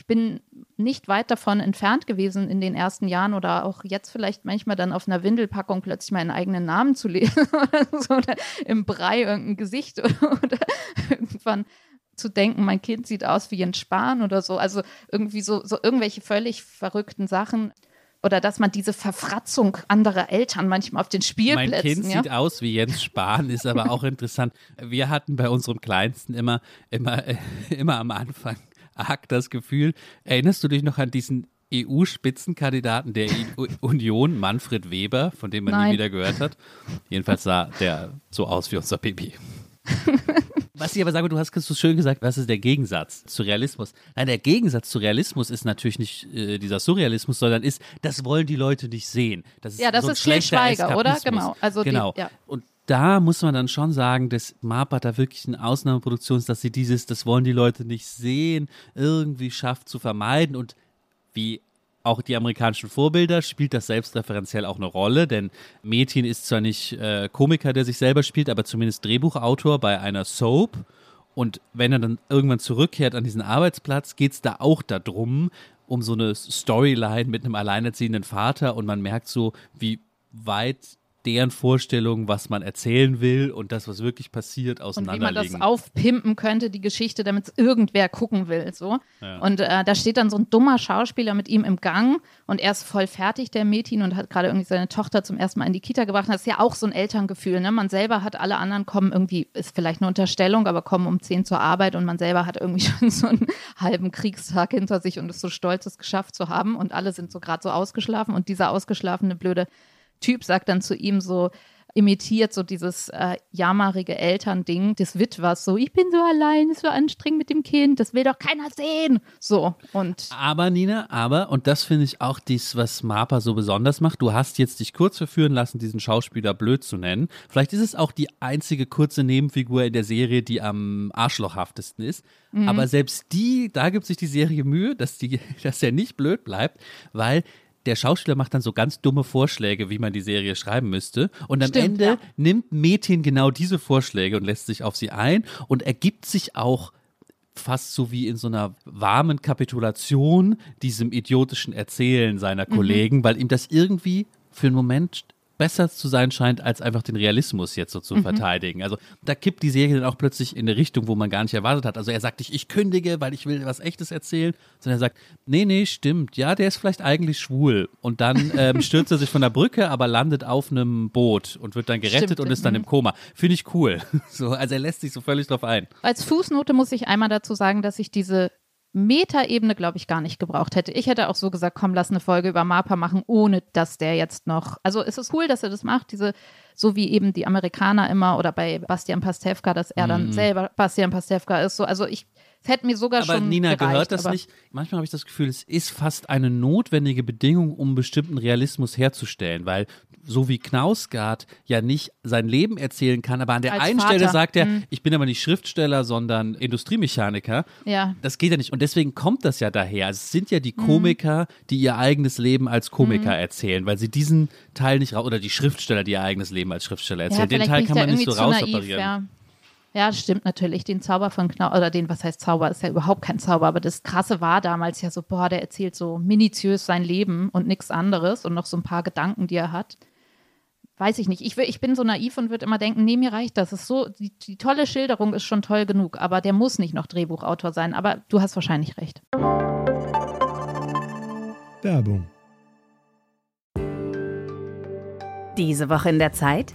ich bin nicht weit davon entfernt gewesen in den ersten Jahren oder auch jetzt vielleicht manchmal dann auf einer Windelpackung plötzlich meinen eigenen Namen zu lesen oder so oder im Brei irgendein Gesicht oder, oder irgendwann zu denken, mein Kind sieht aus wie Jens Spahn oder so. Also irgendwie so, so irgendwelche völlig verrückten Sachen. Oder dass man diese Verfratzung anderer Eltern manchmal auf den Spielplätzen. Mein Kind ja? sieht aus wie Jens Spahn, ist aber auch interessant. Wir hatten bei unserem Kleinsten immer, immer, immer am Anfang arg das Gefühl, erinnerst du dich noch an diesen EU-Spitzenkandidaten der Union, Manfred Weber, von dem man Nein. nie wieder gehört hat? Jedenfalls sah der so aus wie unser Baby. Was ich aber sage, du hast so schön gesagt, was ist der Gegensatz zu Realismus? Nein, der Gegensatz zu Realismus ist natürlich nicht äh, dieser Surrealismus, sondern ist, das wollen die Leute nicht sehen. Das ist Ja, das so ein ist Schweiger, oder? Genau. Also die- genau. ja. Und da muss man dann schon sagen, dass MAPA da wirklich eine Ausnahmeproduktion ist, dass sie dieses, das wollen die Leute nicht sehen, irgendwie schafft zu vermeiden und wie auch die amerikanischen Vorbilder spielt das selbstreferenziell auch eine Rolle, denn Metin ist zwar nicht äh, Komiker, der sich selber spielt, aber zumindest Drehbuchautor bei einer Soap. Und wenn er dann irgendwann zurückkehrt an diesen Arbeitsplatz, geht es da auch darum, um so eine Storyline mit einem alleinerziehenden Vater und man merkt so, wie weit deren Vorstellungen, was man erzählen will und das, was wirklich passiert, und wie man das aufpimpen könnte, die Geschichte, damit es irgendwer gucken will. So. Ja. Und äh, da steht dann so ein dummer Schauspieler mit ihm im Gang und er ist voll fertig, der Mädchen, und hat gerade irgendwie seine Tochter zum ersten Mal in die Kita gebracht. Das ist ja auch so ein Elterngefühl. Ne? Man selber hat, alle anderen kommen irgendwie, ist vielleicht eine Unterstellung, aber kommen um 10 zur Arbeit und man selber hat irgendwie schon so einen halben Kriegstag hinter sich und ist so stolz, es geschafft zu haben. Und alle sind so gerade so ausgeschlafen und dieser ausgeschlafene, blöde Typ sagt dann zu ihm so, imitiert so dieses äh, jammerige Elternding des Witwers, so, ich bin so allein, ist so anstrengend mit dem Kind, das will doch keiner sehen. So, und Aber Nina, aber, und das finde ich auch dies, was Marpa so besonders macht, du hast jetzt dich kurz verführen lassen, diesen Schauspieler blöd zu nennen. Vielleicht ist es auch die einzige kurze Nebenfigur in der Serie, die am arschlochhaftesten ist. Aber selbst die, da gibt sich die Serie Mühe, dass, die, dass er nicht blöd bleibt, weil der Schauspieler macht dann so ganz dumme Vorschläge, wie man die Serie schreiben müsste. Und am Stimmt, Ende ja. nimmt Metin genau diese Vorschläge und lässt sich auf sie ein und ergibt sich auch fast so wie in so einer warmen Kapitulation diesem idiotischen Erzählen seiner Mhm. Kollegen, weil ihm das irgendwie für einen Moment besser zu sein scheint, als einfach den Realismus jetzt so zu Mhm. verteidigen. Also da kippt die Serie dann auch plötzlich in eine Richtung, wo man gar nicht erwartet hat. Also er sagt nicht, ich kündige, weil ich will was Echtes erzählen, sondern er sagt, nee, nee, stimmt, ja, der ist vielleicht eigentlich schwul. Und dann ähm, stürzt er sich von der Brücke, aber landet auf einem Boot und wird dann gerettet Stimmt, und ist dann mhm. im Koma. Finde ich cool. So, also er lässt sich so völlig drauf ein. als Fußnote muss ich einmal dazu sagen, dass ich diese Metaebene, glaube ich, gar nicht gebraucht hätte. Ich hätte auch so gesagt, komm, lass eine Folge über Mapa machen, ohne dass der jetzt noch. Also es ist cool, dass er das macht, diese, so wie eben die Amerikaner immer oder bei Bastian Pastewka, dass er dann selber Bastian Pastewka ist. So, also ich, hätte mir sogar Aber schon. Nina, gereicht, gehört das nicht? Manchmal habe ich das Gefühl, es ist fast eine notwendige Bedingung, um bestimmten Realismus herzustellen, weil so wie Knausgard ja nicht sein Leben erzählen kann, aber an der einen Vater. Stelle sagt er, Mhm. ich bin aber nicht Schriftsteller, sondern Industriemechaniker. Ja. Das geht ja nicht. Und deswegen kommt das ja daher. Also es sind ja Mhm. die Komiker, die ihr eigenes Leben als Komiker erzählen, weil sie diesen Teil nicht raus, oder die Schriftsteller, die ihr eigenes Leben als Schriftsteller erzählen. Den vielleicht Teil kann man nicht so zu naiv, rausoperieren. Ja. Ja, stimmt natürlich. Den Zauber von Knau, oder den, was heißt Zauber, ist ja überhaupt kein Zauber, aber das Krasse war damals ja so, boah, der erzählt so minutiös sein Leben und nichts anderes und noch so ein paar Gedanken, die er hat. Weiß ich nicht. Ich, will- ich bin so naiv und würde immer denken, nee, mir reicht das. Ist so, die, die tolle Schilderung ist schon toll genug, aber der muss nicht noch Drehbuchautor sein. Aber du hast wahrscheinlich recht. Werbung. Diese Woche in der Zeit?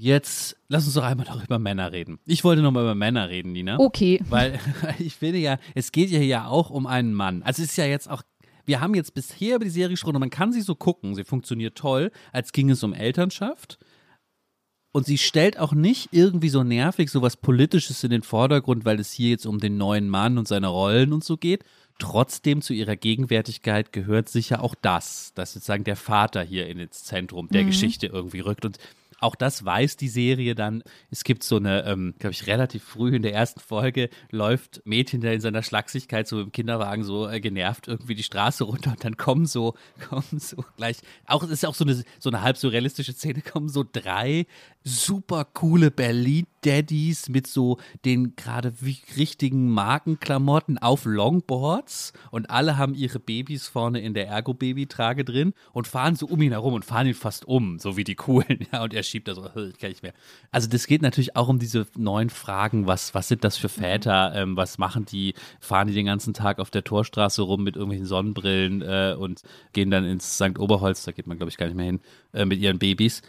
Jetzt lass uns doch einmal noch über Männer reden. Ich wollte noch mal über Männer reden, Nina. Okay. Weil ich finde ja, es geht ja hier auch um einen Mann. Also es ist ja jetzt auch, wir haben jetzt bisher über die Serie gesprochen und man kann sie so gucken. Sie funktioniert toll, als ging es um Elternschaft. Und sie stellt auch nicht irgendwie so nervig so was Politisches in den Vordergrund, weil es hier jetzt um den neuen Mann und seine Rollen und so geht. Trotzdem zu ihrer Gegenwärtigkeit gehört sicher auch das, dass sozusagen der Vater hier in ins Zentrum der Geschichte irgendwie rückt. Und auch das weiß die Serie dann. Es gibt so eine, ähm, glaube ich, relativ früh in der ersten Folge läuft Mädchen, der in seiner Schlagsigkeit so im Kinderwagen so äh, genervt irgendwie die Straße runter und dann kommen so, kommen so gleich, auch es ist auch so eine, so eine halb surrealistische Szene, kommen so drei super coole Berlin-Daddies mit so den gerade richtigen Markenklamotten auf Longboards und alle haben ihre Babys vorne in der Ergo-Baby-Trage drin und fahren so um ihn herum und fahren ihn fast um, so wie die coolen. Ja, und er schiebt da so, ich kann nicht mehr. Also das geht natürlich auch um diese neuen Fragen, was, was sind das für Väter, ähm, was machen die, fahren die den ganzen Tag auf der Torstraße rum mit irgendwelchen Sonnenbrillen äh, und gehen dann ins St. Oberholz, da geht man glaube ich gar nicht mehr hin, äh, mit ihren Babys.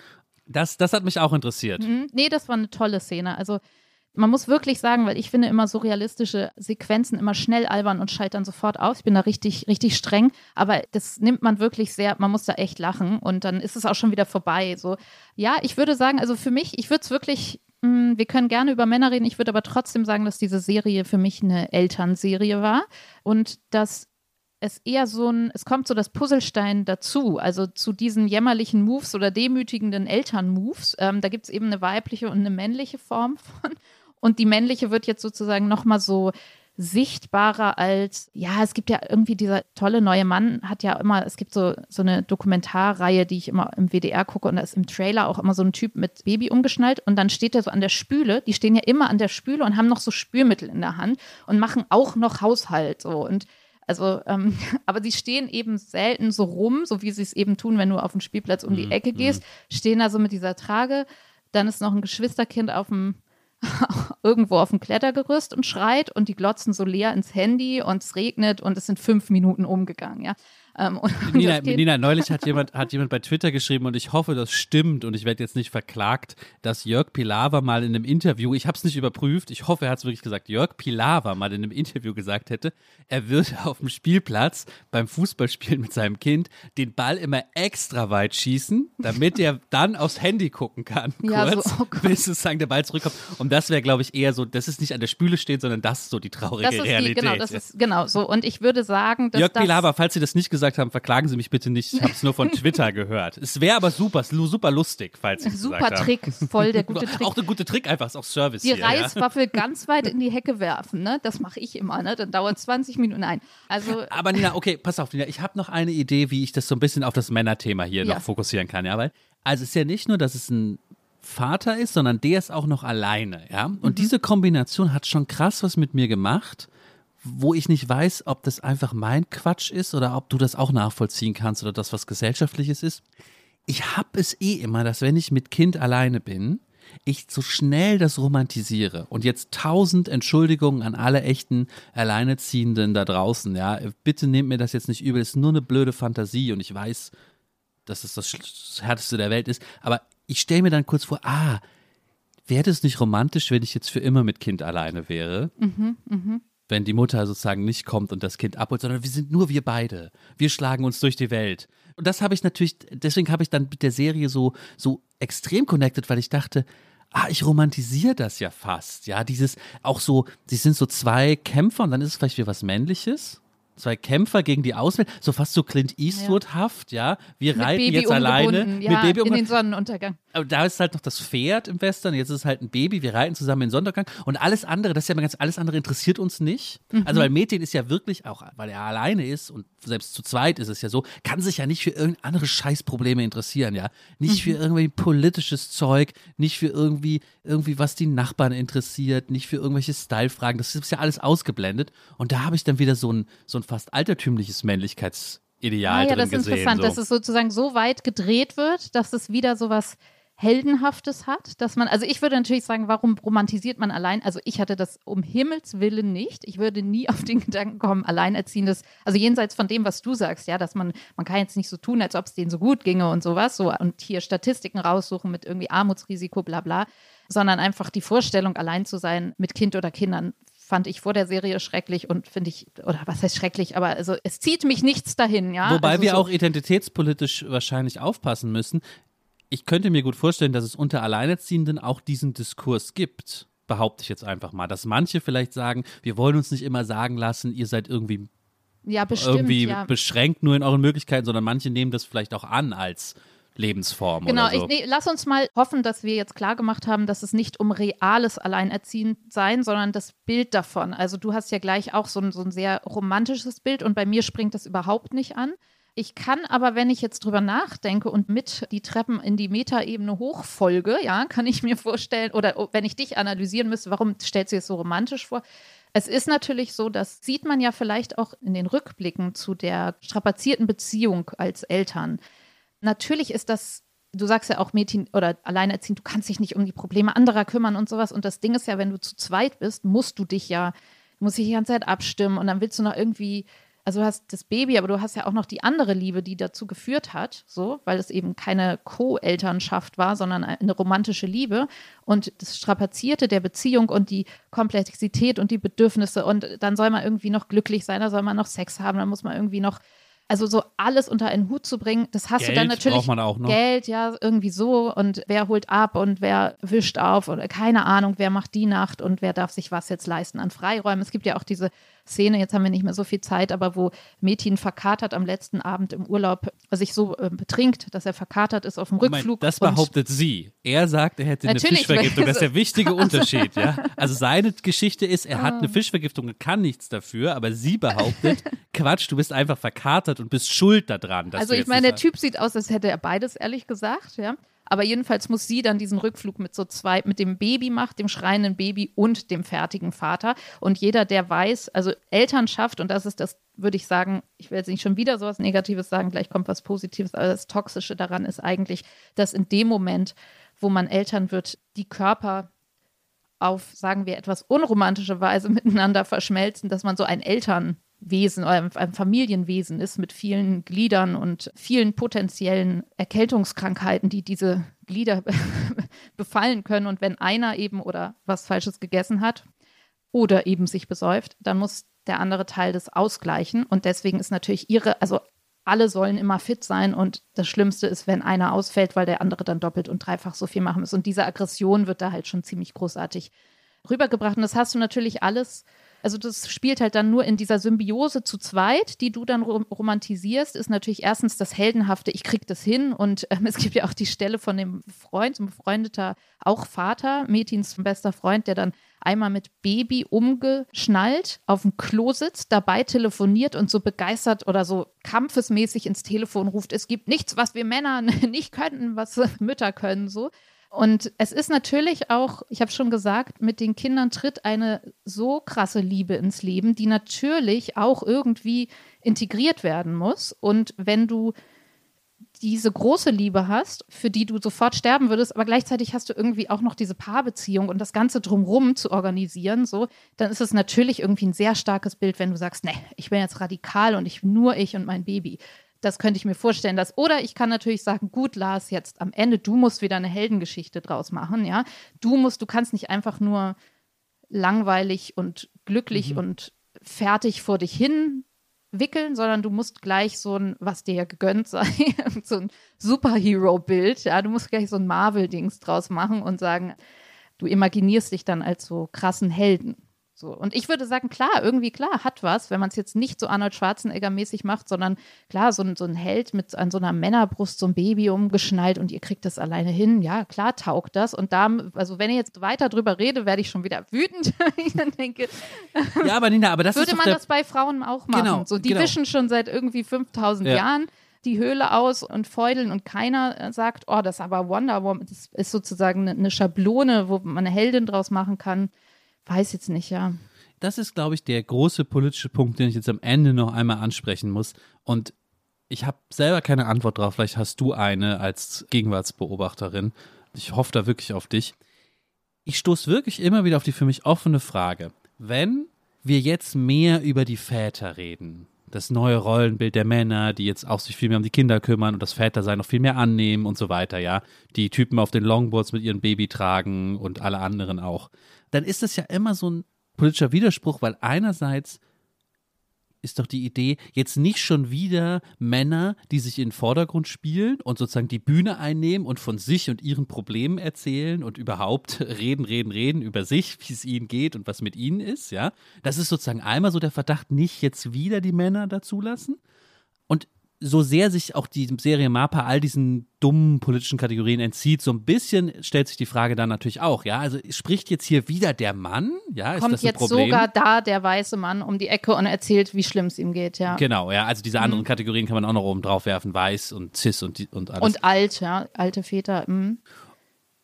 Das, das hat mich auch interessiert. Mhm. Nee, das war eine tolle Szene. Also man muss wirklich sagen, weil ich finde immer so realistische Sequenzen immer schnell albern und scheitern sofort aus. Ich bin da richtig, richtig streng, aber das nimmt man wirklich sehr, man muss da echt lachen und dann ist es auch schon wieder vorbei. So, ja, ich würde sagen, also für mich, ich würde es wirklich, mh, mm, wir können gerne über Männer reden, ich würde aber trotzdem sagen, dass diese Serie für mich eine Elternserie war und dass es eher so ein, es kommt so das Puzzlestein dazu, also zu diesen jämmerlichen Moves oder demütigenden Elternmoves. Ähm, da gibt es eben eine weibliche und eine männliche Form von. Und die männliche wird jetzt sozusagen nochmal so sichtbarer als, ja, es gibt ja irgendwie dieser tolle neue Mann, hat ja immer, es gibt so, so eine Dokumentarreihe, die ich immer im WDR gucke und da ist im Trailer auch immer so ein Typ mit Baby umgeschnallt und dann steht er so an der Spüle, die stehen ja immer an der Spüle und haben noch so Spülmittel in der Hand und machen auch noch Haushalt so und also, ähm, aber sie stehen eben selten so rum, so wie sie es eben tun, wenn du auf den Spielplatz um die mhm, Ecke gehst, mhm. stehen da so mit dieser Trage. Dann ist noch ein Geschwisterkind auf dem irgendwo auf dem Klettergerüst und schreit und die glotzen so leer ins Handy und es regnet und es sind fünf Minuten umgegangen, ja. Ähm, Nina, Nina, neulich hat jemand, hat jemand bei Twitter geschrieben und ich hoffe, das stimmt und ich werde jetzt nicht verklagt, dass Jörg Pilawa mal in einem Interview, ich habe es nicht überprüft, ich hoffe, er hat es wirklich gesagt, Jörg Pilawa mal in einem Interview gesagt hätte, er würde auf dem Spielplatz beim Fußballspielen mit seinem Kind den Ball immer extra weit schießen, damit er dann aufs Handy gucken kann, ja, kurz, so, oh bis sozusagen der Ball zurückkommt. Und das wäre, glaube ich, eher so, dass es nicht an der Spüle steht, sondern das ist so die traurige das ist Realität. Die, genau, das ist genau so. Und ich würde sagen, dass Jörg Pilawa, falls Sie das nicht gesagt gesagt haben, verklagen Sie mich bitte nicht. Ich habe es nur von Twitter gehört. Es wäre aber super, super lustig, falls Sie Super Trick, voll der gute Trick. Auch der gute Trick, einfach ist auch Service. Die hier, Reiswaffel ja? ganz weit in die Hecke werfen, ne? Das mache ich immer, ne? Dann dauert 20 Minuten. Nein. Also. Aber Nina, okay, pass auf, Nina, ich habe noch eine Idee, wie ich das so ein bisschen auf das Männerthema hier ja. noch fokussieren kann, ja, weil also es ist ja nicht nur, dass es ein Vater ist, sondern der ist auch noch alleine, ja. Und mhm. diese Kombination hat schon krass was mit mir gemacht wo ich nicht weiß, ob das einfach mein Quatsch ist oder ob du das auch nachvollziehen kannst oder das was gesellschaftliches ist. Ich habe es eh immer, dass wenn ich mit Kind alleine bin, ich so schnell das romantisiere. Und jetzt tausend Entschuldigungen an alle echten Alleineziehenden da draußen. Ja, bitte nehmt mir das jetzt nicht übel. Es ist nur eine blöde Fantasie und ich weiß, dass es das härteste der Welt ist. Aber ich stelle mir dann kurz vor, ah, wäre das nicht romantisch, wenn ich jetzt für immer mit Kind alleine wäre? Mhm, mh wenn die Mutter sozusagen nicht kommt und das Kind abholt, sondern wir sind nur wir beide. Wir schlagen uns durch die Welt. Und das habe ich natürlich, deswegen habe ich dann mit der Serie so, so extrem connected, weil ich dachte, ah, ich romantisiere das ja fast. Ja, dieses auch so, sie sind so zwei Kämpfer und dann ist es vielleicht wieder was Männliches zwei Kämpfer gegen die Auswelt, so fast so Clint Eastwood-haft, ja. Wir mit reiten Baby jetzt alleine ja, mit Baby in den Sonnenuntergang. Aber da ist halt noch das Pferd im Western, jetzt ist es halt ein Baby, wir reiten zusammen in den Sonnenuntergang und alles andere, das ist ja ganz, alles andere interessiert uns nicht. Mhm. Also weil Mädchen ist ja wirklich auch, weil er alleine ist und selbst zu zweit ist es ja so, kann sich ja nicht für irgendeine andere Scheißprobleme interessieren, ja. Nicht mhm. für irgendwie politisches Zeug, nicht für irgendwie, irgendwie was die Nachbarn interessiert, nicht für irgendwelche Style-Fragen, das ist ja alles ausgeblendet und da habe ich dann wieder so ein, so ein fast altertümliches Männlichkeitsideal ah, ja, das ist interessant, so. dass es sozusagen so weit gedreht wird, dass es wieder so was Heldenhaftes hat, dass man, also ich würde natürlich sagen, warum romantisiert man allein? Also ich hatte das um Himmels Willen nicht. Ich würde nie auf den Gedanken kommen, Alleinerziehendes, also jenseits von dem, was du sagst, ja, dass man, man kann jetzt nicht so tun, als ob es denen so gut ginge und sowas, so und hier Statistiken raussuchen mit irgendwie Armutsrisiko, bla bla, sondern einfach die Vorstellung, allein zu sein mit Kind oder Kindern, fand ich vor der Serie schrecklich und finde ich, oder was heißt schrecklich, aber also es zieht mich nichts dahin, ja. Wobei also wir so auch identitätspolitisch wahrscheinlich aufpassen müssen. Ich könnte mir gut vorstellen, dass es unter Alleinerziehenden auch diesen Diskurs gibt, behaupte ich jetzt einfach mal, dass manche vielleicht sagen, wir wollen uns nicht immer sagen lassen, ihr seid irgendwie ja, bestimmt, irgendwie ja. beschränkt nur in euren Möglichkeiten, sondern manche nehmen das vielleicht auch an als Lebensform Genau, so. ich, nee, lass uns mal hoffen, dass wir jetzt klar gemacht haben, dass es nicht um reales Alleinerziehendsein, sondern das Bild davon. Also du hast ja gleich auch so ein, so ein sehr romantisches Bild und bei mir springt das überhaupt nicht an. Ich kann aber, wenn ich jetzt drüber nachdenke und mit die Treppen in die Metaebene hochfolge, ja, kann ich mir vorstellen, oder wenn ich dich analysieren müsste, warum stellst du es so romantisch vor? Es ist natürlich so, das sieht man ja vielleicht auch in den Rückblicken zu der strapazierten Beziehung als Eltern. Natürlich ist das, du sagst ja auch Mädchen oder alleinerziehend, du kannst dich nicht um die Probleme anderer kümmern und sowas. Und das Ding ist ja, wenn du zu zweit bist, musst du dich ja, musst dich die ganze Zeit abstimmen und dann willst du noch irgendwie also du hast das Baby, aber du hast ja auch noch die andere Liebe, die dazu geführt hat, so, weil es eben keine Co-Elternschaft war, sondern eine romantische Liebe. Und das Strapazierte der Beziehung und die Komplexität und die Bedürfnisse und dann soll man irgendwie noch glücklich sein, da soll man noch Sex haben, dann muss man irgendwie noch also so alles unter einen Hut zu bringen, das hast Geld du dann natürlich. braucht man auch noch. Geld, ja, irgendwie so. Und wer holt ab und wer wischt auf oder keine Ahnung, wer macht die Nacht und wer darf sich was jetzt leisten an Freiräumen. Es gibt ja auch diese Szene, jetzt haben wir nicht mehr so viel Zeit, aber wo Metin verkatert am letzten Abend im Urlaub sich so äh, betrinkt, dass er verkatert ist auf dem Moment, Rückflug. das behauptet sie. Er sagt, er hätte eine Fischvergiftung. Das ist der wichtige Unterschied, ja. Also seine Geschichte ist, er Ah. hat eine Fischvergiftung und kann nichts dafür, aber sie behauptet, Quatsch, du bist einfach verkatert und bist schuld daran. Dass Also ich meine, der Typ sieht aus, als hätte er beides, ehrlich gesagt, ja. Aber jedenfalls muss sie dann diesen Rückflug mit so zwei, mit dem Baby macht, dem schreienden Baby und dem fertigen Vater. Und jeder, der weiß, also Elternschaft, und das ist das, würde ich sagen, ich will jetzt nicht schon wieder sowas Negatives sagen, gleich kommt was Positives, aber das Toxische daran ist eigentlich, dass in dem Moment, wo man Eltern wird, die Körper auf, sagen wir, etwas unromantische Weise miteinander verschmelzen, dass man so ein Elternwesen oder ein- ein Familienwesen ist mit vielen Gliedern und vielen potenziellen Erkältungskrankheiten, die diese Glieder befallen können. Und wenn einer eben oder was Falsches gegessen hat oder eben sich besäuft, dann muss der andere Teil das ausgleichen. Und deswegen ist natürlich ihre, also alle sollen immer fit sein und das Schlimmste ist, wenn einer ausfällt, weil der andere dann doppelt und dreifach so viel machen muss. Und diese Aggression wird da halt schon ziemlich großartig rübergebracht. Und das hast du natürlich alles, also das spielt halt dann nur in dieser Symbiose zu zweit, die du dann rom romantisierst, ist natürlich erstens das Heldenhafte, ich krieg das hin. Und ähm, es gibt ja auch die Stelle von dem Freund, so ein befreundeter, auch Vater, Metins bester Freund, der dann einmal mit Baby umgeschnallt auf dem Klo sitzt, dabei telefoniert und so begeistert oder so kampfesmäßig ins Telefon ruft, es gibt nichts, was wir Männer nicht können, was Mütter können, so. Und es ist natürlich auch, ich habe schon gesagt, mit den Kindern tritt eine so krasse Liebe ins Leben, die natürlich auch irgendwie integriert werden muss. Und wenn du diese große Liebe hast, für die du sofort sterben würdest, aber gleichzeitig hast du irgendwie auch noch diese Paarbeziehung und das Ganze drumrum zu organisieren, so, dann ist es natürlich irgendwie ein sehr starkes Bild, wenn du sagst, nee, ich bin jetzt radikal und ich nur ich und mein Baby. Das könnte ich mir vorstellen, dass, oder ich kann natürlich sagen, gut, Lars, jetzt am Ende, du musst wieder eine Heldengeschichte draus machen, ja. Du musst, du kannst nicht einfach nur langweilig und glücklich und fertig vor dich hin wickeln, sondern du musst gleich so ein, was dir ja gegönnt sei, so ein Superhero-Bild, ja, du musst gleich so ein Marvel-Dings draus machen und sagen, du imaginierst dich dann als so krassen Helden. So. Und ich würde sagen, klar, irgendwie klar, hat was, wenn man es jetzt nicht so Arnold Schwarzenegger-mäßig macht, sondern klar, so ein, so ein Held mit an so einer Männerbrust, so ein Baby umgeschnallt und ihr kriegt das alleine hin. Ja, klar, taugt das. Und da, also wenn ich jetzt weiter drüber rede, werde ich schon wieder wütend. ich dann denke, Ja, aber Nina, aber das würde man das bei Frauen auch machen. Genau, so, die genau. wischen schon seit irgendwie 5000 Ja. Jahren die Höhle aus und feudeln und keiner äh, sagt, oh, das ist aber Wonder Woman, das ist sozusagen eine, eine Schablone, wo man eine Heldin draus machen kann. Weiß jetzt nicht, ja. das ist, glaube ich, der große politische Punkt, den ich jetzt am Ende noch einmal ansprechen muss. Und ich habe selber keine Antwort drauf. Vielleicht hast du eine als Gegenwartsbeobachterin. Ich hoffe da wirklich auf dich. Ich stoße wirklich immer wieder auf die für mich offene Frage. Wenn wir jetzt mehr über die Väter reden, das neue Rollenbild der Männer, die jetzt auch sich viel mehr um die Kinder kümmern und das Vätersein noch viel mehr annehmen und so weiter, ja, die Typen auf den Longboards mit ihrem Baby tragen und alle anderen auch, dann ist das ja immer so ein politischer Widerspruch, weil einerseits ist doch die Idee, jetzt nicht schon wieder Männer, die sich in den Vordergrund spielen und sozusagen die Bühne einnehmen und von sich und ihren Problemen erzählen und überhaupt reden, reden, reden über sich, wie es ihnen geht und was mit ihnen ist, ja. Das ist sozusagen einmal so der Verdacht, nicht jetzt wieder die Männer dazulassen. So sehr sich auch die Serie Mapa all diesen dummen politischen Kategorien entzieht, so ein bisschen stellt sich die Frage dann natürlich auch, ja, also spricht jetzt hier wieder der Mann, ja, ist Kommt das ein jetzt Problem? sogar da der weiße Mann um die Ecke und erzählt, wie schlimm es ihm geht, ja. Genau, ja, also diese Mhm. anderen Kategorien kann man auch noch oben drauf werfen, weiß und cis und, und alles. Und alt, ja, alte Väter. mhm.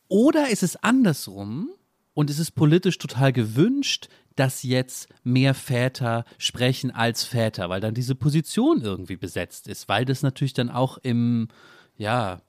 Oder ist es andersrum und ist es politisch total gewünscht, dass jetzt mehr Väter sprechen als Väter, weil dann diese Position irgendwie besetzt ist, weil das natürlich dann auch im, ja,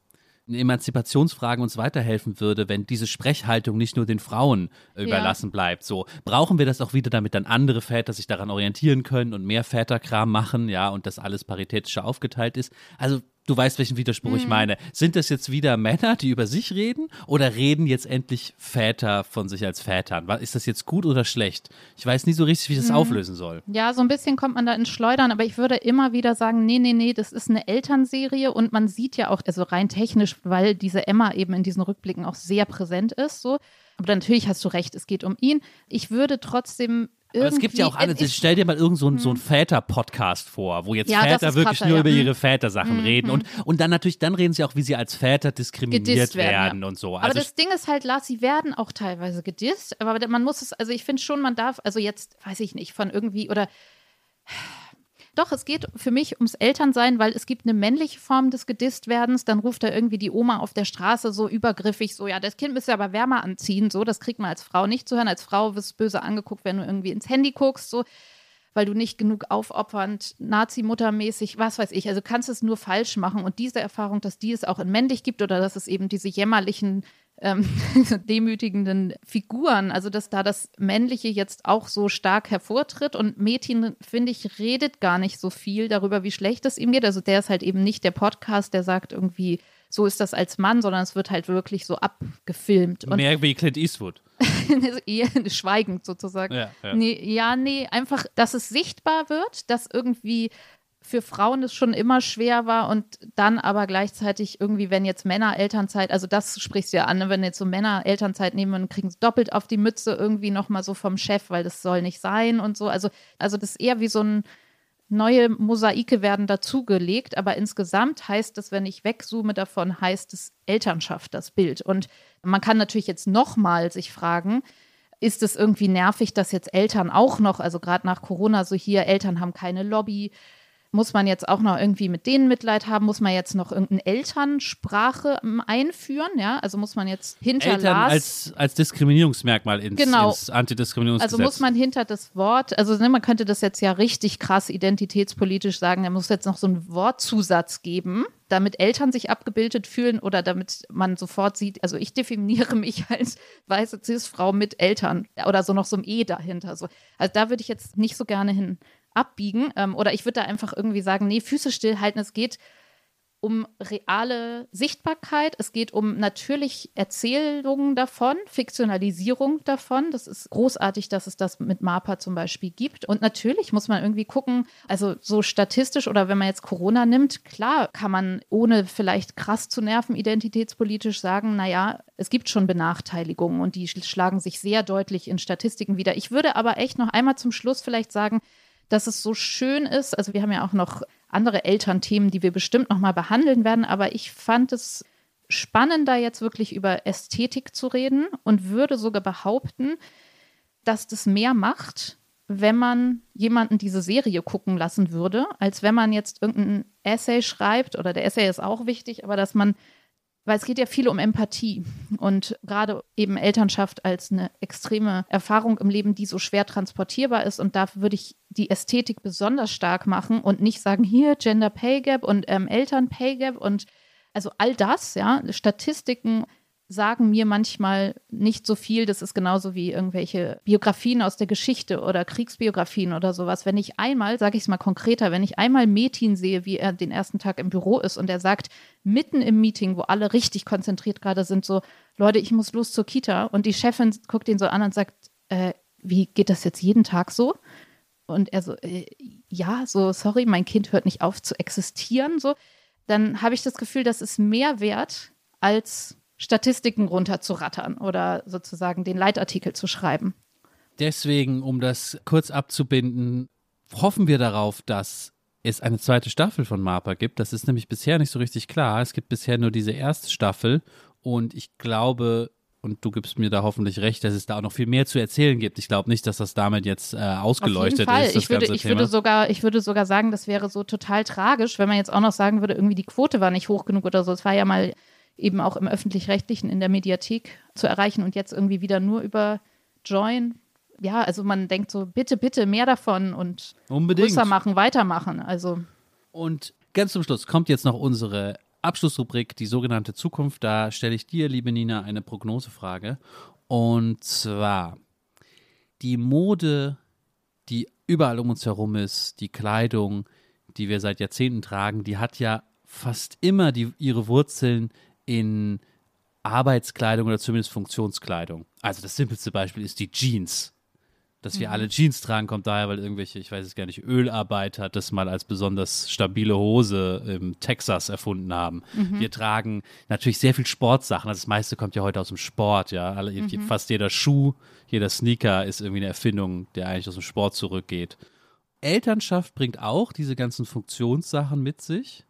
in Emanzipationsfragen uns weiterhelfen würde, wenn diese Sprechhaltung nicht nur den Frauen überlassen bleibt. So brauchen wir das auch wieder, damit dann andere Väter sich daran orientieren können und mehr Väterkram machen, ja, und das alles paritätischer aufgeteilt ist. Also du weißt, welchen Widerspruch ich meine. Sind das jetzt wieder Männer, die über sich reden, oder reden jetzt endlich Väter von sich als Vätern? Ist das jetzt gut oder schlecht? Ich weiß nie so richtig, wie ich das auflösen soll. Ja, so ein bisschen kommt man da ins Schleudern, aber ich würde immer wieder sagen, nee, nee, nee, das ist eine Elternserie und man sieht ja auch, also rein technisch, weil diese Emma eben in diesen Rückblicken auch sehr präsent ist, so. Aber natürlich hast du recht, es geht um ihn. Ich würde trotzdem irgendwie. Aber es gibt ja auch alle, ich, stell dir mal irgend so, einen- so einen Väter-Podcast vor, wo jetzt Ja, Väter wirklich krasser, nur ja. über Mhm. ihre Vätersachen reden und, und dann natürlich, dann reden sie auch, wie sie als Väter diskriminiert Gedisst werden, ja. und so. aber Also das Ding ist halt, Lars, sie werden auch teilweise gedisst, aber man muss es, also ich finde schon, man darf, also jetzt, weiß ich nicht, von irgendwie oder doch, es geht für mich ums Elternsein, weil es gibt eine männliche Form des Gedisst-Werdens. Dann ruft da irgendwie die Oma auf der Straße so übergriffig, so, ja, das Kind müsste aber wärmer anziehen. So, das kriegt man als Frau nicht zu hören. Als Frau wirst du böse angeguckt, wenn du irgendwie ins Handy guckst, so, weil du nicht genug aufopfernd, Nazi-Muttermäßig, was weiß ich. Also kannst es nur falsch machen. Und diese Erfahrung, dass die es auch in männlich gibt oder dass es eben diese jämmerlichen ähm, demütigenden Figuren, also dass da das Männliche jetzt auch so stark hervortritt und Metin, finde ich, redet gar nicht so viel darüber, wie schlecht es ihm geht. Also der ist halt eben nicht der Podcast, der sagt irgendwie, so ist das als Mann, sondern es wird halt wirklich so abgefilmt und mehr wie Clint Eastwood. schweigend sozusagen. Ja, ja. Nee, ja, nee, einfach, dass es sichtbar wird, dass irgendwie für Frauen es schon immer schwer war und dann aber gleichzeitig irgendwie, wenn jetzt Männer Elternzeit, also das sprichst du ja an, ne, wenn jetzt so Männer Elternzeit nehmen und kriegen es doppelt auf die Mütze irgendwie nochmal so vom Chef, weil das soll nicht sein und so. Also, also das ist eher wie so ein neue Mosaike werden dazugelegt, aber insgesamt heißt es, wenn ich wegzoome davon, heißt es Elternschaft, das Bild. Und man kann natürlich jetzt nochmal sich fragen, ist es irgendwie nervig, dass jetzt Eltern auch noch, also gerade nach Corona, so hier, Eltern haben keine Lobby, muss man jetzt auch noch irgendwie mit denen Mitleid haben? Muss man jetzt noch irgendeine Elternsprache ähm, einführen? Ja, also muss man jetzt hinter Eltern Lars als, als Diskriminierungsmerkmal ins, Genau. ins Antidiskriminierungsgesetz. also muss man hinter das Wort, also ne, man könnte das jetzt ja richtig krass identitätspolitisch sagen, da muss jetzt noch so einen Wortzusatz geben, damit Eltern sich abgebildet fühlen oder damit man sofort sieht, also ich definiere mich als weiße Cis-Frau mit Eltern oder so noch so ein E dahinter. So. Also da würde ich jetzt nicht so gerne hin abbiegen ähm, oder ich würde da einfach irgendwie sagen, nee, Füße stillhalten, es geht um reale Sichtbarkeit, es geht um natürlich Erzählungen davon, Fiktionalisierung davon. Das ist großartig, dass es das mit MAPA zum Beispiel gibt. Und natürlich muss man irgendwie gucken, also so statistisch oder wenn man jetzt Corona nimmt, klar kann man ohne vielleicht krass zu nerven identitätspolitisch sagen, naja, es gibt schon Benachteiligungen und die schlagen sich sehr deutlich in Statistiken wieder. Ich würde aber echt noch einmal zum Schluss vielleicht sagen, dass es so schön ist. Also wir haben ja auch noch andere Elternthemen, die wir bestimmt noch mal behandeln werden, aber ich fand es spannender jetzt wirklich über Ästhetik zu reden und würde sogar behaupten, dass das mehr macht, wenn man jemanden diese Serie gucken lassen würde, als wenn man jetzt irgendein Essay schreibt oder der Essay ist auch wichtig, aber dass man weil es geht ja viel um Empathie und gerade eben Elternschaft als eine extreme Erfahrung im Leben, die so schwer transportierbar ist. Und da würde ich die Ästhetik besonders stark machen und nicht sagen, hier Gender Pay Gap und ähm, Eltern Pay Gap und also all das, ja, Statistiken sagen mir manchmal nicht so viel. Das ist genauso wie irgendwelche Biografien aus der Geschichte oder Kriegsbiografien oder sowas. Wenn ich einmal, sage ich es mal konkreter, wenn ich einmal Metin sehe, wie er den ersten Tag im Büro ist und er sagt, mitten im Meeting, wo alle richtig konzentriert gerade sind, so, Leute, ich muss los zur Kita und die Chefin guckt ihn so an und sagt, äh, wie geht das jetzt jeden Tag so? Und er so, äh, ja, so, sorry, mein Kind hört nicht auf zu existieren, so. Dann habe ich das Gefühl, das ist mehr wert als Statistiken runterzurattern oder sozusagen den Leitartikel zu schreiben. Deswegen, um das kurz abzubinden, hoffen wir darauf, dass es eine zweite Staffel von MAPA gibt. Das ist nämlich bisher nicht so richtig klar. Es gibt bisher nur diese erste Staffel und ich glaube, und du gibst mir da hoffentlich recht, dass es da auch noch viel mehr zu erzählen gibt. Ich glaube nicht, dass das damit jetzt äh, ausgeleuchtet Auf jeden Fall. ist. Ich, würde, ich, würde sogar, ich würde sogar sagen, das wäre so total tragisch, wenn man jetzt auch noch sagen würde, irgendwie die Quote war nicht hoch genug oder so. Es war ja mal eben auch im öffentlich-rechtlichen in der Mediathek zu erreichen und jetzt irgendwie wieder nur über Join. Ja, also man denkt so, bitte, bitte mehr davon und Unbedingt. größer machen, weitermachen. Also Und ganz zum Schluss kommt jetzt noch unsere Abschlussrubrik, die sogenannte Zukunft. Da stelle ich dir, liebe Nina, eine Prognosefrage. Und zwar die Mode, die überall um uns herum ist, die Kleidung, die wir seit Jahrzehnten tragen, die hat ja fast immer die, ihre Wurzeln in Arbeitskleidung oder zumindest Funktionskleidung. Also das simpelste Beispiel ist die Jeans. Dass wir alle Jeans tragen, kommt daher, weil irgendwelche, ich weiß es gar nicht, Ölarbeiter das mal als besonders stabile Hose im Texas erfunden haben. Wir tragen natürlich sehr viel Sportsachen. Also das meiste kommt ja heute aus dem Sport, ja. Alle, Fast jeder Schuh, jeder Sneaker ist irgendwie eine Erfindung, der eigentlich aus dem Sport zurückgeht. Elternschaft bringt auch diese ganzen Funktionssachen mit sich.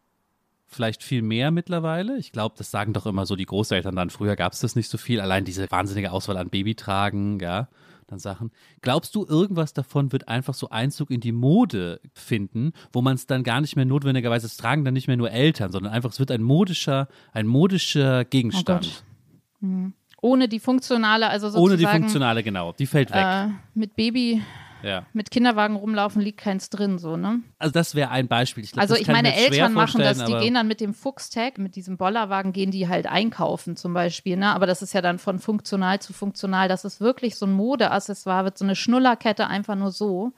Vielleicht viel mehr mittlerweile. Ich glaube, das sagen doch immer so die Großeltern dann. Früher gab es das nicht so viel. Allein diese wahnsinnige Auswahl an Babytragen, ja, dann Sachen. Glaubst du, irgendwas davon wird einfach so Einzug in die Mode finden, wo man es dann gar nicht mehr notwendigerweise, es tragen dann nicht mehr nur Eltern, sondern einfach, es wird ein modischer, ein modischer Gegenstand. ohne die funktionale, also sozusagen Ohne die funktionale, genau. Die fällt weg. äh, mit Baby, ja. mit Kinderwagen rumlaufen, liegt keins drin, so, ne? Also das wäre ein Beispiel. Ich glaub, Also ich meine, Eltern machen das, die gehen dann mit dem Fuchstag, mit diesem Bollerwagen, gehen die halt einkaufen zum Beispiel, ne? Aber das ist ja dann von funktional zu funktional. Das ist wirklich so ein Modeaccessoire, wird so eine Schnullerkette einfach nur so.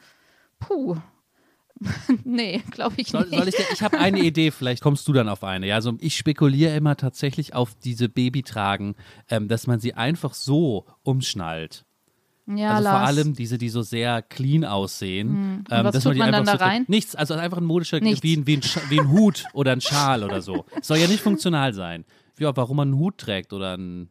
Puh. nee, glaube ich Soll, nicht. soll ich ich habe eine Idee, vielleicht kommst du dann auf eine. Ja, also ich spekuliere immer tatsächlich auf diese Babytragen, ähm, dass man sie einfach so umschnallt. Ja, also vor Lars. allem diese, die so sehr clean aussehen. Und was dass tut man dann da so, rein? Nichts, also einfach ein modischer, Nichts. wie, ein- wie, ein, wie ein Hut oder ein Schal oder so. Soll ja nicht funktional sein. Ja, warum man einen Hut trägt oder ein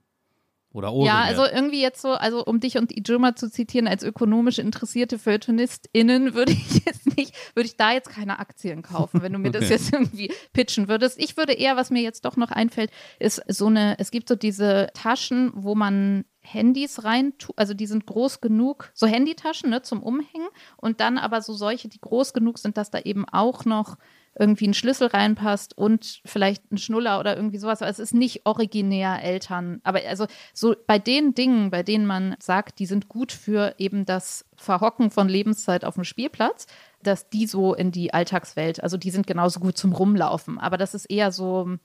oder Ohrringe. Ja, also irgendwie jetzt so, also um dich und Ijoma zu zitieren, als ökonomisch interessierte FeuilletonistInnen würde ich jetzt nicht, würde ich da jetzt keine Aktien kaufen, wenn du mir das Okay. jetzt irgendwie pitchen würdest. Ich würde eher, was mir jetzt doch noch einfällt, ist so eine, es gibt so diese Taschen, wo man Handys rein, also die sind groß genug, so Handytaschen ne, zum Umhängen und dann aber so solche, die groß genug sind, dass da eben auch noch irgendwie ein Schlüssel reinpasst und vielleicht ein Schnuller oder irgendwie sowas. Aber es ist nicht originär Eltern. Aber also so bei den Dingen, bei denen man sagt, die sind gut für eben das Verhocken von Lebenszeit auf dem Spielplatz, dass die so in die Alltagswelt, also die sind genauso gut zum Rumlaufen. Aber das ist eher so,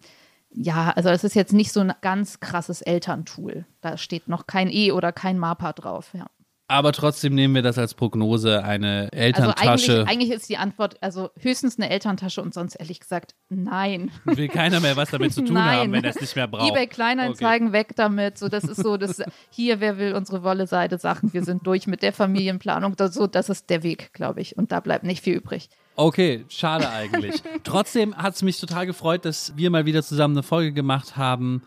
ja, also es ist jetzt nicht so ein ganz krasses Elterntool. Da steht noch kein E oder kein MAPA drauf, ja. Aber trotzdem nehmen wir das als Prognose, eine Also Elterntasche. eigentlich, eigentlich ist die Antwort, also höchstens eine Elterntasche und sonst ehrlich gesagt, nein. will keiner mehr was damit zu tun Nein. haben, wenn er es nicht mehr braucht. eBay Kleinanzeigen weg damit. So, das ist so, das hier, wer will unsere Wolle Seide Sachen, wir sind durch mit der Familienplanung. Das, so, das ist der Weg, glaube ich. Und da bleibt nicht viel übrig. Okay, schade eigentlich. Trotzdem hat es mich total gefreut, dass wir mal wieder zusammen eine Folge gemacht haben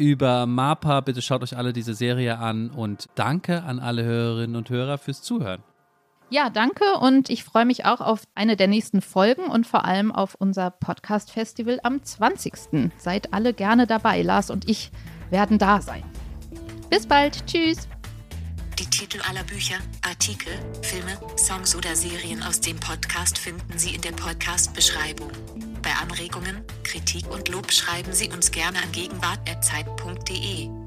über MAPA. Bitte schaut euch alle diese Serie an und danke an alle Hörerinnen und Hörer fürs Zuhören. Ja, danke und ich freue mich auch auf eine der nächsten Folgen und vor allem auf unser Podcast-Festival am 20. Seid alle gerne dabei. Lars und ich werden da sein. Bis bald. Tschüss. Die Titel aller Bücher, Artikel, Filme, Songs oder Serien aus dem Podcast finden Sie in der Podcast-Beschreibung. Bei Anregungen, Kritik und Lob schreiben Sie uns gerne an gegenwart.zeit.de.